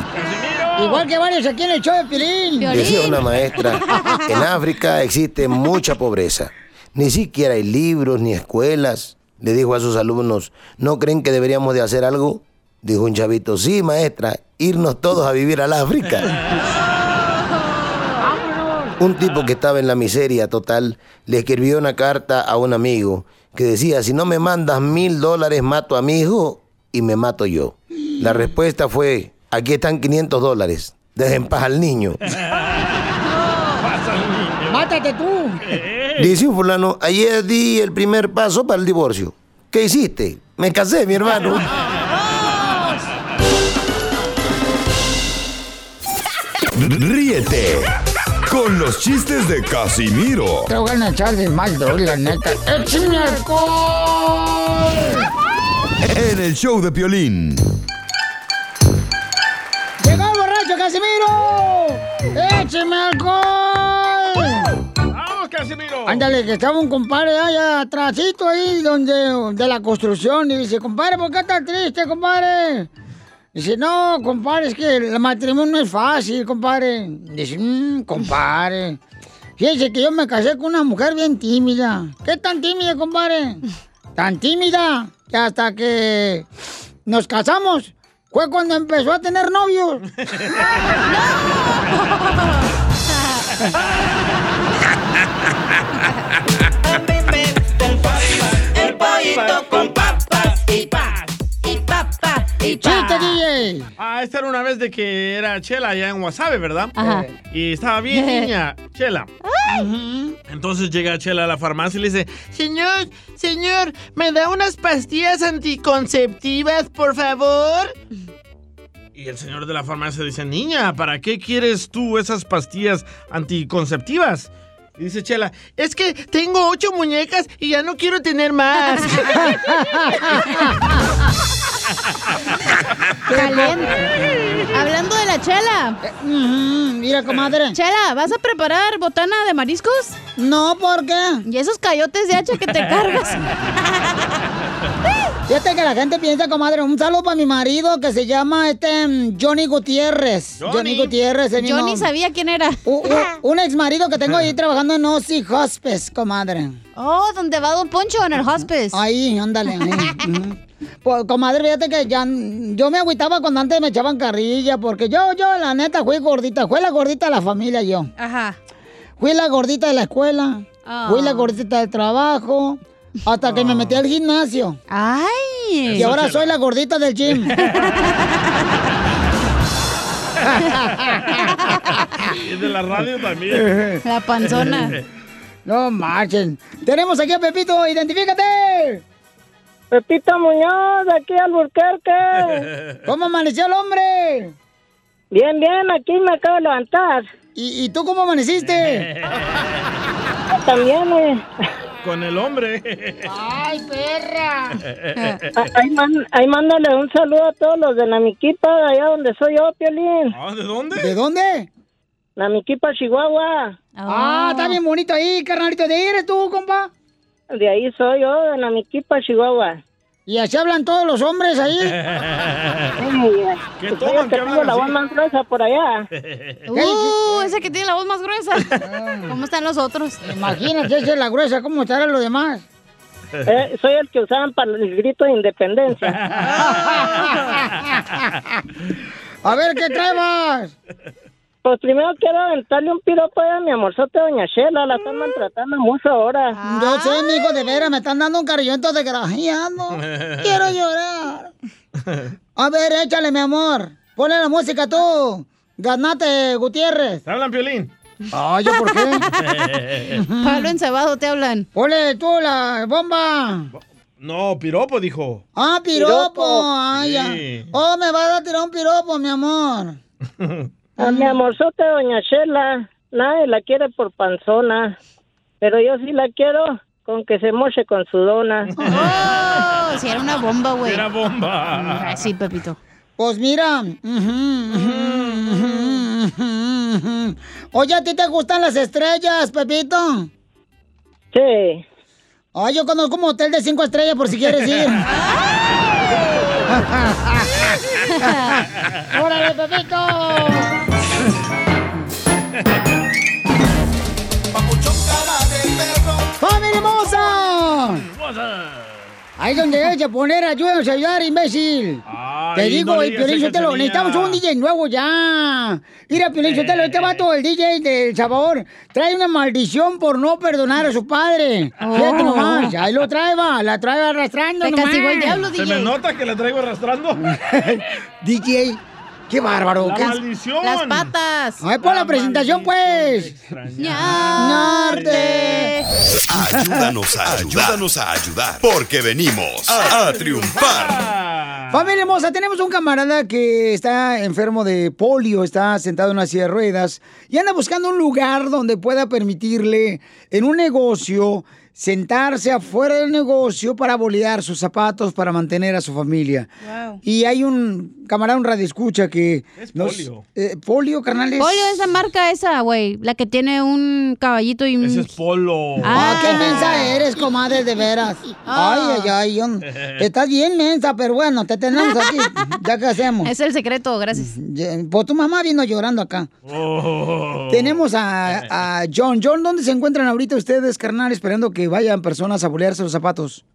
Igual que varios aquí en el show de Pilín. Decía una maestra, en África existe mucha pobreza. Ni siquiera hay libros ni escuelas. Le dijo a sus alumnos, ¿no creen que deberíamos de hacer algo? Dijo un chavito, sí, maestra, irnos todos a vivir al África. Un tipo que estaba en la miseria total le escribió una carta a un amigo que decía, si no me mandas mil dólares, mato a mi hijo y me mato yo. La respuesta fue, aquí están 500 dólares, deja en paz al niño. ¡Mátate tú! Dice un fulano, ayer di el primer paso para el divorcio. ¿Qué hiciste? Me casé, mi hermano. Ríete con los chistes de Casimiro Te voy a echar de mal, droga, la neta. ¡Échame alcohol! en el show de Piolín. ¡Llegó el borracho, Casimiro! ¡Écheme alcohol! ¡Vamos, Casimiro! Ándale, que estaba un compadre allá atrásito ahí donde, de la construcción y dice, compadre, ¿por qué estás triste, compadre? Dice, no, compadre, es que el matrimonio no es fácil, compadre. Dice, mmm, compadre. Fíjese que yo me casé con una mujer bien tímida. ¿Qué tan tímida, compadre? tan tímida que hasta que nos casamos fue cuando empezó a tener novios. El pollito con papas y pa, y. ¡Chiste, DJ! Ah, esta era una vez de que era Chela allá en Wasabe, ¿verdad? Ajá. Y estaba bien niña, Chela. Entonces llega Chela a la farmacia y le dice, Señor, señor, ¿me da unas pastillas anticonceptivas, por favor? y el señor de la farmacia dice, niña, ¿para qué quieres tú esas pastillas anticonceptivas? Y dice Chela, Es que tengo ocho muñecas y ya no quiero tener más. Caliente. Hablando de la chela. mira, comadre. Chela, ¿vas a preparar botana de mariscos? No, ¿por qué? Y esos cayotes de hacha que te cargas. Fíjate que la gente piensa, comadre, un saludo para mi marido que se llama este mm, Johnny Gutiérrez. Johnny, Gutiérrez. el ni sabía quién era. U- u- un ex marido que tengo ahí trabajando en Ozzy Hospice, comadre. Oh, ¿dónde va Don Poncho en el hospice? Ahí, ándale. ahí. Pues, comadre, fíjate que ya yo me agüitaba cuando antes me echaban carrilla, porque yo, yo, la neta, fui gordita, fui la gordita de la familia yo. Ajá. Fui la gordita de la escuela, Ah. fui la gordita del trabajo, hasta que me metí al gimnasio. ¡Ay! Y ahora soy la gordita del gym. y de la radio también. La panzona. No marchen. Tenemos aquí a Pepito, identifícate. Pepito Muñoz, aquí al Burquerque. ¿Cómo amaneció el hombre? Bien, bien, aquí me acabo de levantar. ¿Y, y tú cómo amaneciste? También, eh. Con el hombre. ¡Ay, perra! Ah, Ahí, man- ahí mándale un saludo a todos los de Namiquipa, de allá donde soy yo, Piolín. Ah, ¿De dónde? ¿De dónde? Namiquipa, Chihuahua. Ah, está bien bonito ahí, carnalito. ¿De ahí eres tú, compa? De ahí soy yo, de Namiquipa, Chihuahua. ¿Y así hablan todos los hombres ahí? ¿Qué Pues toman? que ¿Qué tengo la voz más gruesa por allá. Uh, ese que tiene la voz más gruesa. ¿Cómo están los otros? Imagínate, esa es la gruesa, ¿cómo estarán los demás? Eh, soy el que usaban para el grito de independencia. A ver, ¿qué traebas? Pues primero quiero aventarle un piropo a mi amorzote doña Shela, la están maltratando mucho ahora. Yo sé, mijo, de veras, me están dando un cariñito desgraciado. Quiero llorar. A ver, échale, mi amor. Ponle la música tú. Ganate, Gutiérrez. ¿Te hablan, Piolín? Ay, ¿yo por qué? Pablo encebado te hablan. Ponle tú la bomba. No, piropo, dijo. Ah, piropo. Piropo. Ay, ya. Oh, me vas a tirar un piropo, mi amor. A mi amorzote doña Shela, nadie la quiere por panzona, pero yo sí la quiero con que se moche con su dona. Oh, si era una bomba, güey. Era bomba. Ah, sí, Pepito. Pues mira. Oye, ¿a ti te gustan las estrellas, Pepito? Sí. Ay, yo conozco un hotel de cinco estrellas por si quieres ir. ¡Órale, Pepito! ¡Familia hermosa! Ahí donde debes de poner ayúdanos a ayudar, imbécil. Te digo, no el Piolín Sotelo, necesitamos un DJ nuevo ya. Mira, Piolín Sotelo, este vato, el DJ del Salvador, trae una maldición por no perdonar a su padre. Fíjate Oh. nomás, ahí lo trae, va, la trae arrastrando Te nomás. castigó el diablo, ¿Se me nota que la traigo arrastrando? DJ, qué bárbaro. La ¿qué maldición. Las patas. Ay, pon la, presentación, pues. Ñarte. Ayúdanos a ayudar. Ayúdanos a ayudar. Porque venimos a, a triunfar. Familia hermosa, tenemos un camarada que está enfermo de polio, está sentado en una silla de ruedas y anda buscando un lugar donde pueda permitirle en un negocio sentarse afuera del negocio para bolear sus zapatos para mantener a su familia. Wow. Y hay un camarada, un radio escucha que... Es nos- polio. eh, polio, carnales. Polio es la marca esa, güey. La que tiene un caballito y un... Ese es polo. Ah, qué mensa eres, comadre, de veras. Ah. Ay, ay, ay. yo- Estás bien mensa, pero bueno, te tenemos aquí. ¿Ya qué hacemos? Es el secreto, gracias. Ya, Pues tu mamá vino llorando acá. Oh. Tenemos a, a John. John, ¿dónde se encuentran ahorita ustedes, carnal, esperando que vayan personas a bolearse los zapatos?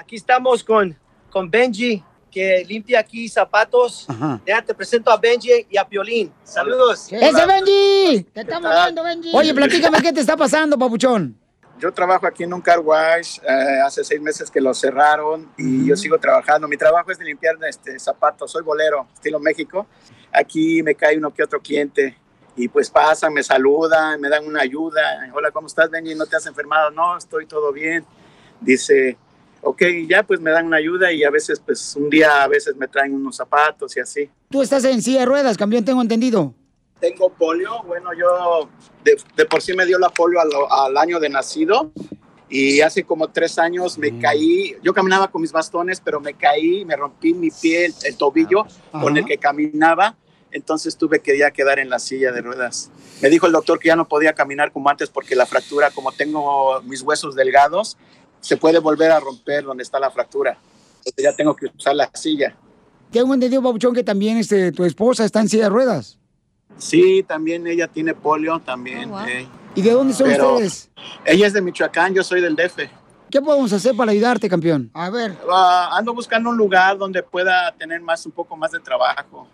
aquí estamos con, con Benji, que limpia aquí zapatos. Ajá. Ya te presento a Benji y a Piolín. Saludos. ¡Ese Benji! ¡Te estamos viendo, Benji! Oye, platícame qué te está pasando, papuchón. Yo trabajo aquí en un car wash, eh, hace seis meses que lo cerraron y yo sigo trabajando. Mi trabajo es de limpiar este, zapatos, soy bolero, estilo México. Aquí me cae uno que otro cliente y pues pasan, me saludan, me dan una ayuda. Hola, ¿cómo estás, Benji? ¿No te has enfermado? No, estoy todo bien. Dice, ok, ya pues me dan una ayuda y a veces pues un día a veces me traen unos zapatos y así. Tú estás en silla de ruedas, campeón, tengo entendido. Tengo polio, bueno, yo de, de por sí me dio la polio al, al año de nacido y hace como tres años me caí, yo caminaba con mis bastones, pero me caí, me rompí mi pie, el, el tobillo con el que caminaba, entonces tuve que ya quedar en la silla de ruedas. Me dijo el doctor que ya no podía caminar como antes porque la fractura, como tengo mis huesos delgados, se puede volver a romper donde está la fractura. Entonces ya tengo que usar la silla. Tengo entendido, papuchón, que también este, tu esposa está en silla de ruedas. Sí, también ella tiene polio, también. eh. ¿Y de dónde son Pero ustedes? Ella es de Michoacán, yo soy del DF. ¿Qué podemos hacer para ayudarte, campeón? A ver. Ah, ando buscando un lugar donde pueda tener más, un poco más de trabajo.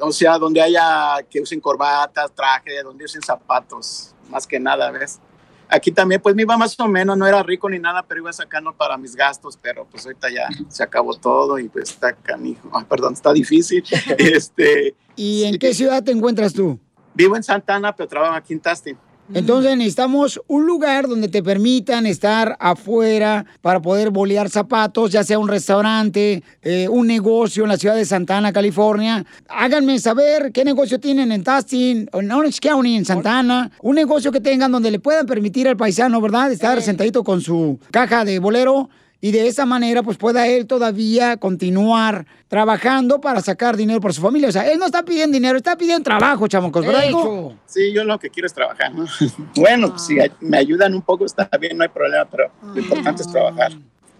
O sea, donde haya que usen corbatas, traje, donde usen zapatos, más que nada, ¿ves? Aquí también, pues me iba más o menos, no era rico ni nada, pero iba sacando para mis gastos, pero pues ahorita ya se acabó todo y pues está canijo. Ah, perdón, está difícil. este, ¿Y en qué ciudad te encuentras tú? vivo en Santana, pero trabajo aquí en Tustin. Entonces necesitamos un lugar donde te permitan estar afuera para poder bolear zapatos, ya sea un restaurante, eh, un negocio en la ciudad de Santana, California. Háganme saber qué negocio tienen en Tustin, o en Orange County, en Santana. Un negocio que tengan donde le puedan permitir al paisano, ¿verdad? Estar sentadito con su caja de bolero y de esa manera pues pueda él todavía continuar trabajando para sacar dinero por su familia. O sea, él no está pidiendo dinero, está pidiendo trabajo, chamacos, ¿verdad? hijo? Sí, yo lo que quiero es trabajar. ¿no? Bueno, pues, si me ayudan un poco está bien, no hay problema, pero lo importante es trabajar.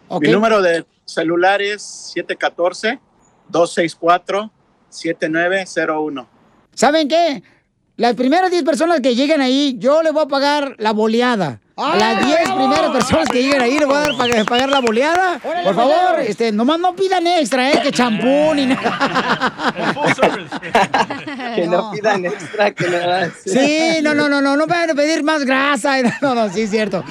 Ok. Mi número de celular es 714-264-7901. ¿Saben qué? Las primeras 10 personas que lleguen ahí, yo les voy a pagar la boleada. A las 10 primeras personas que lleguen ahí, les voy a dar para pagar la boleada. Por favor, este, nomás no pidan extra, ¿eh? Que champú ni nada. Que no pidan extra, que nada. Sí, no, no, no, no, no van a pedir más grasa. No, no, sí es cierto.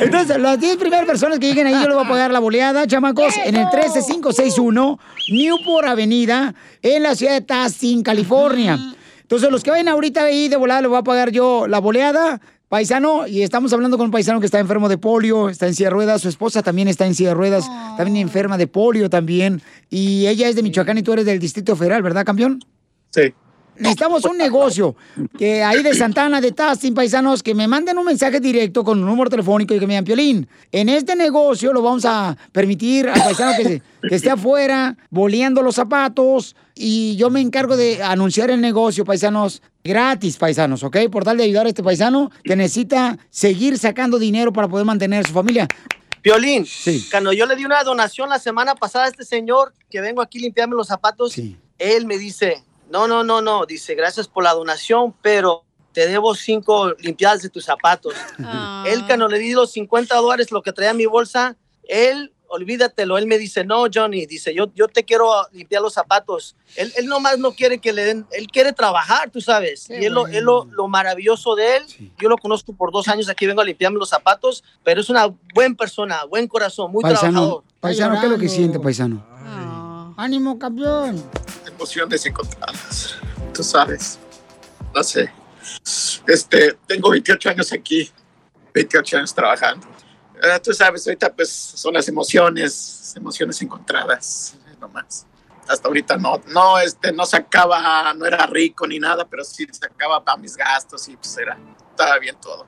Entonces, las 10 primeras personas que lleguen ahí, yo les voy a pagar la boleada, chamacos, en el 13561 Newport Avenida, en la ciudad de Tustin, California. Entonces, los que vayan ahorita ahí de volada, les voy a pagar yo la boleada. Paisano, y estamos hablando con un paisano que está enfermo de polio, está en silla de ruedas, su esposa también está en silla de ruedas, también enferma de polio también, y ella es de Michoacán y tú eres del Distrito Federal, ¿verdad, campeón? Sí. Necesitamos un negocio que ahí de Santana, de Tastin, paisanos, que me manden un mensaje directo con un número telefónico y que me digan, Piolín, en este negocio lo vamos a permitir al paisano que, se- que esté afuera, boleando los zapatos, y yo me encargo de anunciar el negocio, paisanos, gratis, paisanos, ¿ok? Por tal de ayudar a este paisano que necesita seguir sacando dinero para poder mantener a su familia. Violín, cuando yo le di una donación la semana pasada a este señor que vengo aquí a limpiarme los zapatos, él me dice, no, no, no, no, dice, gracias por la donación, pero te debo cinco limpiadas de tus zapatos. Él cuando le di los 50 dólares, lo que traía en mi bolsa, él, olvídatelo, él me dice, no, Johnny, dice, yo, yo te quiero limpiar los zapatos. Él, él nomás no quiere que le den, él quiere trabajar, tú sabes. y él, lo, él lo, lo maravilloso de él, yo lo conozco por dos años, aquí vengo a limpiarme los zapatos, pero es una buena persona, buen corazón, muy Paisano, trabajador. paisano, ¿qué es lo que siente, paisano? Ánimo, campeón. Emociones encontradas, tú sabes. No sé. Este, tengo 28 años aquí, 28 años trabajando. Eh, tú sabes, ahorita pues son las emociones, emociones encontradas, nomás. Hasta ahorita no, no, este, no sacaba, no era rico ni nada, pero sí sacaba para mis gastos y pues era, estaba bien todo.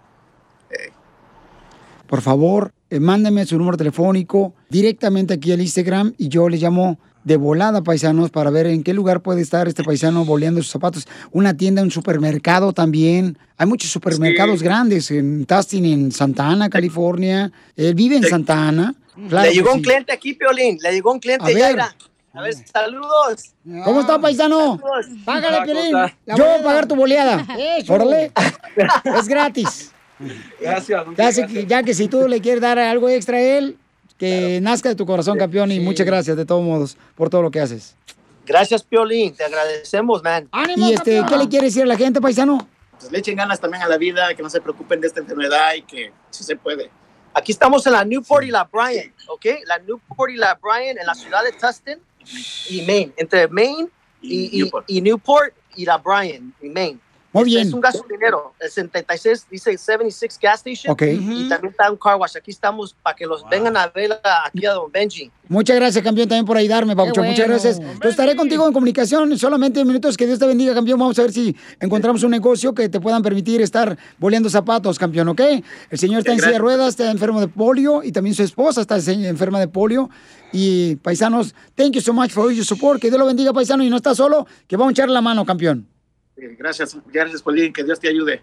Por favor, eh, mándeme su número telefónico directamente aquí al Instagram y yo le llamo de volada, paisanos, para ver en qué lugar puede estar este paisano boleando sus zapatos. Una tienda, un supermercado también. Hay muchos supermercados grandes en Tustin, en Santa Ana, California. Él vive en Santa Ana. Claro le llegó un cliente aquí, Piolín, le llegó un cliente, A ver. Yaira. A ver, saludos. ¿Cómo está, paisano? Págale, Hola, Piolín. Yo voy a pagar tu boleada. Eso. Órale. es gratis. Gracias. Ya, que- ya que si tú le quieres dar algo extra a él, que nazca de tu corazón, campeón, y muchas gracias de todos modos por todo lo que haces. Gracias, Piolín. Te agradecemos, man. Y este, ¿qué le quiere decir a la gente, paisano? Pues le echen ganas también a la vida, que no se preocupen de esta enfermedad y que sí se puede. Aquí estamos en la Newport y la Bryan, ¿ok? La Newport y la Bryan en la ciudad de Tustin y Maine. Entre Maine y, y- y Newport y la Bryan y Maine. Muy Este bien. Es un gasolinero. El 76 dice 76 gas station. Ok. Y también está un car wash. Aquí estamos para que los vengan a ver aquí a Don Benji. Muchas gracias, campeón, también por ayudarme. Muchas bueno. gracias. Yo estaré contigo en comunicación solamente en minutos. Que Dios te bendiga, campeón. Vamos a ver si encontramos un negocio que te puedan permitir estar boleando zapatos, campeón, ¿ok? El señor está en silla de ruedas, está enfermo de polio y también su esposa está enferma de polio. Y paisanos, thank you so much for your support. Que Dios lo bendiga, paisano. Y no está solo, que vamos a echar la mano, campeón. Eh, Gracias, gracias, Piolín, que Dios te ayude.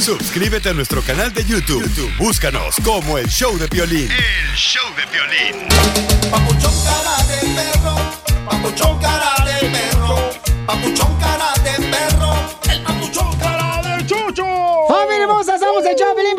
Suscríbete a nuestro canal de YouTube. YouTube, Búscanos como el show de Piolín. El show de violín. Papuchón cara de perro, papuchón cara de perro, papuchón cara de perro, el papuchón cara de chucho. ¡Familia hermosa! ¡Somos el show, Pelín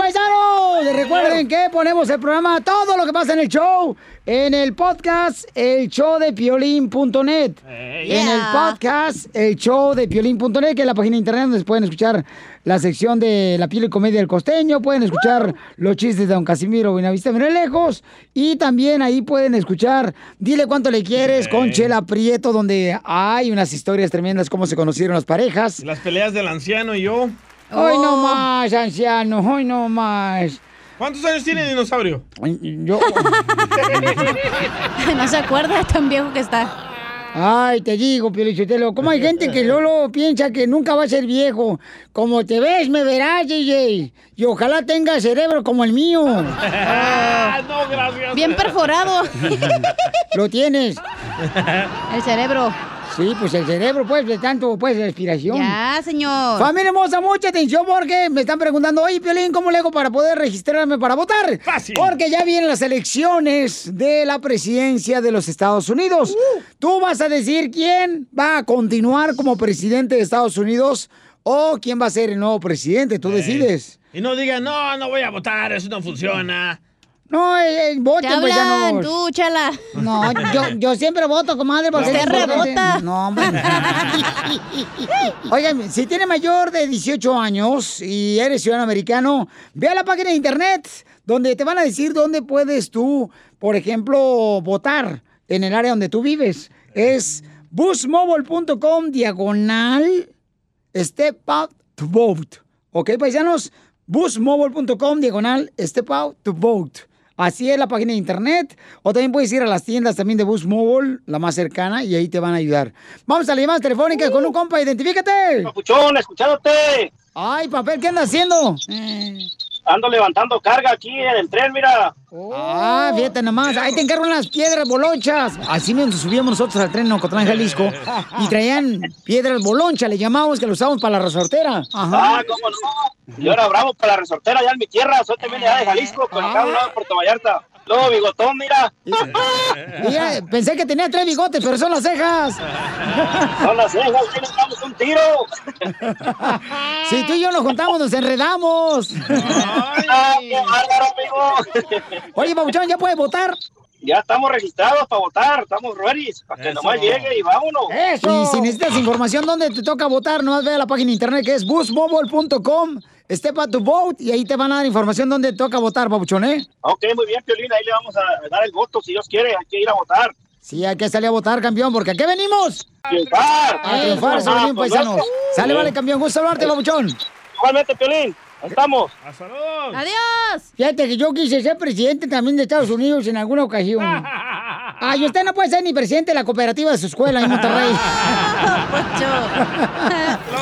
Paisanos! Recuerden que ponemos el programa, todo lo que pasa en el show, en el podcast, el show de piolín.net. En el podcast, el show de piolín.net, que es la página de internet donde pueden escuchar la sección de la piel y comedia del costeño, pueden escuchar los chistes de Don Casimiro Buenavista Mira Lejos, y también ahí pueden escuchar Dile cuánto le quieres con Chela Prieto, donde hay unas historias tremendas, cómo se conocieron las parejas. Las peleas del anciano y yo. Hoy no más, anciano, hoy no más. ¿Cuántos años tiene dinosaurio? Yo. no se acuerda de tan viejo que está. Ay, te digo, Piolichotelo, ¿cómo hay gente que Lolo piensa que nunca va a ser viejo? Como te ves, me verás, DJ. Y ojalá tenga cerebro como el mío. no, gracias. Bien perforado. Lo tienes. El cerebro. Sí, pues el cerebro, pues, de tanto, pues, respiración. Ya, señor. Familia hermosa, mucha atención porque me están preguntando, oye, Piolín, ¿cómo le hago para poder registrarme para votar? Fácil. Porque ya vienen las elecciones de la presidencia de los Estados Unidos. Tú vas a decir quién va a continuar como presidente de Estados Unidos o quién va a ser el nuevo presidente. Tú decides. Y no digan, no, no voy a votar, eso no funciona. No, eh, voten, Te hablan, paisanos. tú, chala. No, yo, yo siempre voto, comadre, porque Usted rebota. No, hombre. Oigan, si tiene mayor de 18 años y eres ciudadano americano, ve a la página de internet donde te van a decir dónde puedes tú, por ejemplo, votar en el área donde tú vives. Es busmobile.com diagonal step out to vote. ¿Ok, paisanos? busmobile.com diagonal step out to vote. Así es la página de internet. O también puedes ir a las tiendas también de Bus Mobile, la más cercana, y ahí te van a ayudar. Vamos a la llamada telefónica con un compa, identifícate. Papuchón, escuchándote. Ay, papel, ¿qué andas haciendo? Ando levantando carga aquí en el tren, mira. Ah, fíjate nomás, ahí te encargan las piedras bolonchas. Así mismo subíamos nosotros al tren en Ocotlán, Jalisco, y traían piedras bolonchas, le llamamos que lo usábamos para la resortera. Ajá. Ah, cómo no. Yo era bravo para la resortera allá en mi tierra. Soy también de allá de Jalisco, con acá a un lado de Puerto Vallarta. Luego bigotón, mira. Mira, pensé que tenía tres bigotes, pero son las cejas. Son las cejas, ahí nos damos un tiro. Si tú y yo nos juntamos, nos enredamos. Qué bárbaro, amigo. Oye, Pabuchón, ¿ya puedes votar? Ya estamos registrados para votar, estamos ready, para que nomás llegue y vámonos. Y si necesitas información dónde te toca votar, nomás ve a la página de internet que es busmobile.com, step out to vote, y ahí te van a dar información dónde toca votar, Pabuchón, ¿eh? Ok, muy bien, Piolín, ahí le vamos a dar el voto, si Dios quiere, hay que ir a votar. Sí, hay que salir a votar, campeón, porque ¿a qué venimos? Triunfar. A triunfar, Ah, Sabalín, pues, paisanos. Sale, vale, campeón. Gusto hablarte, Pabuchón. Igualmente, Piolín. Ahí estamos. ¡Adiós! Fíjate que yo quise ser presidente también de Estados Unidos en alguna ocasión. Ay, usted no puede ser ni presidente de la cooperativa de su escuela en Monterrey.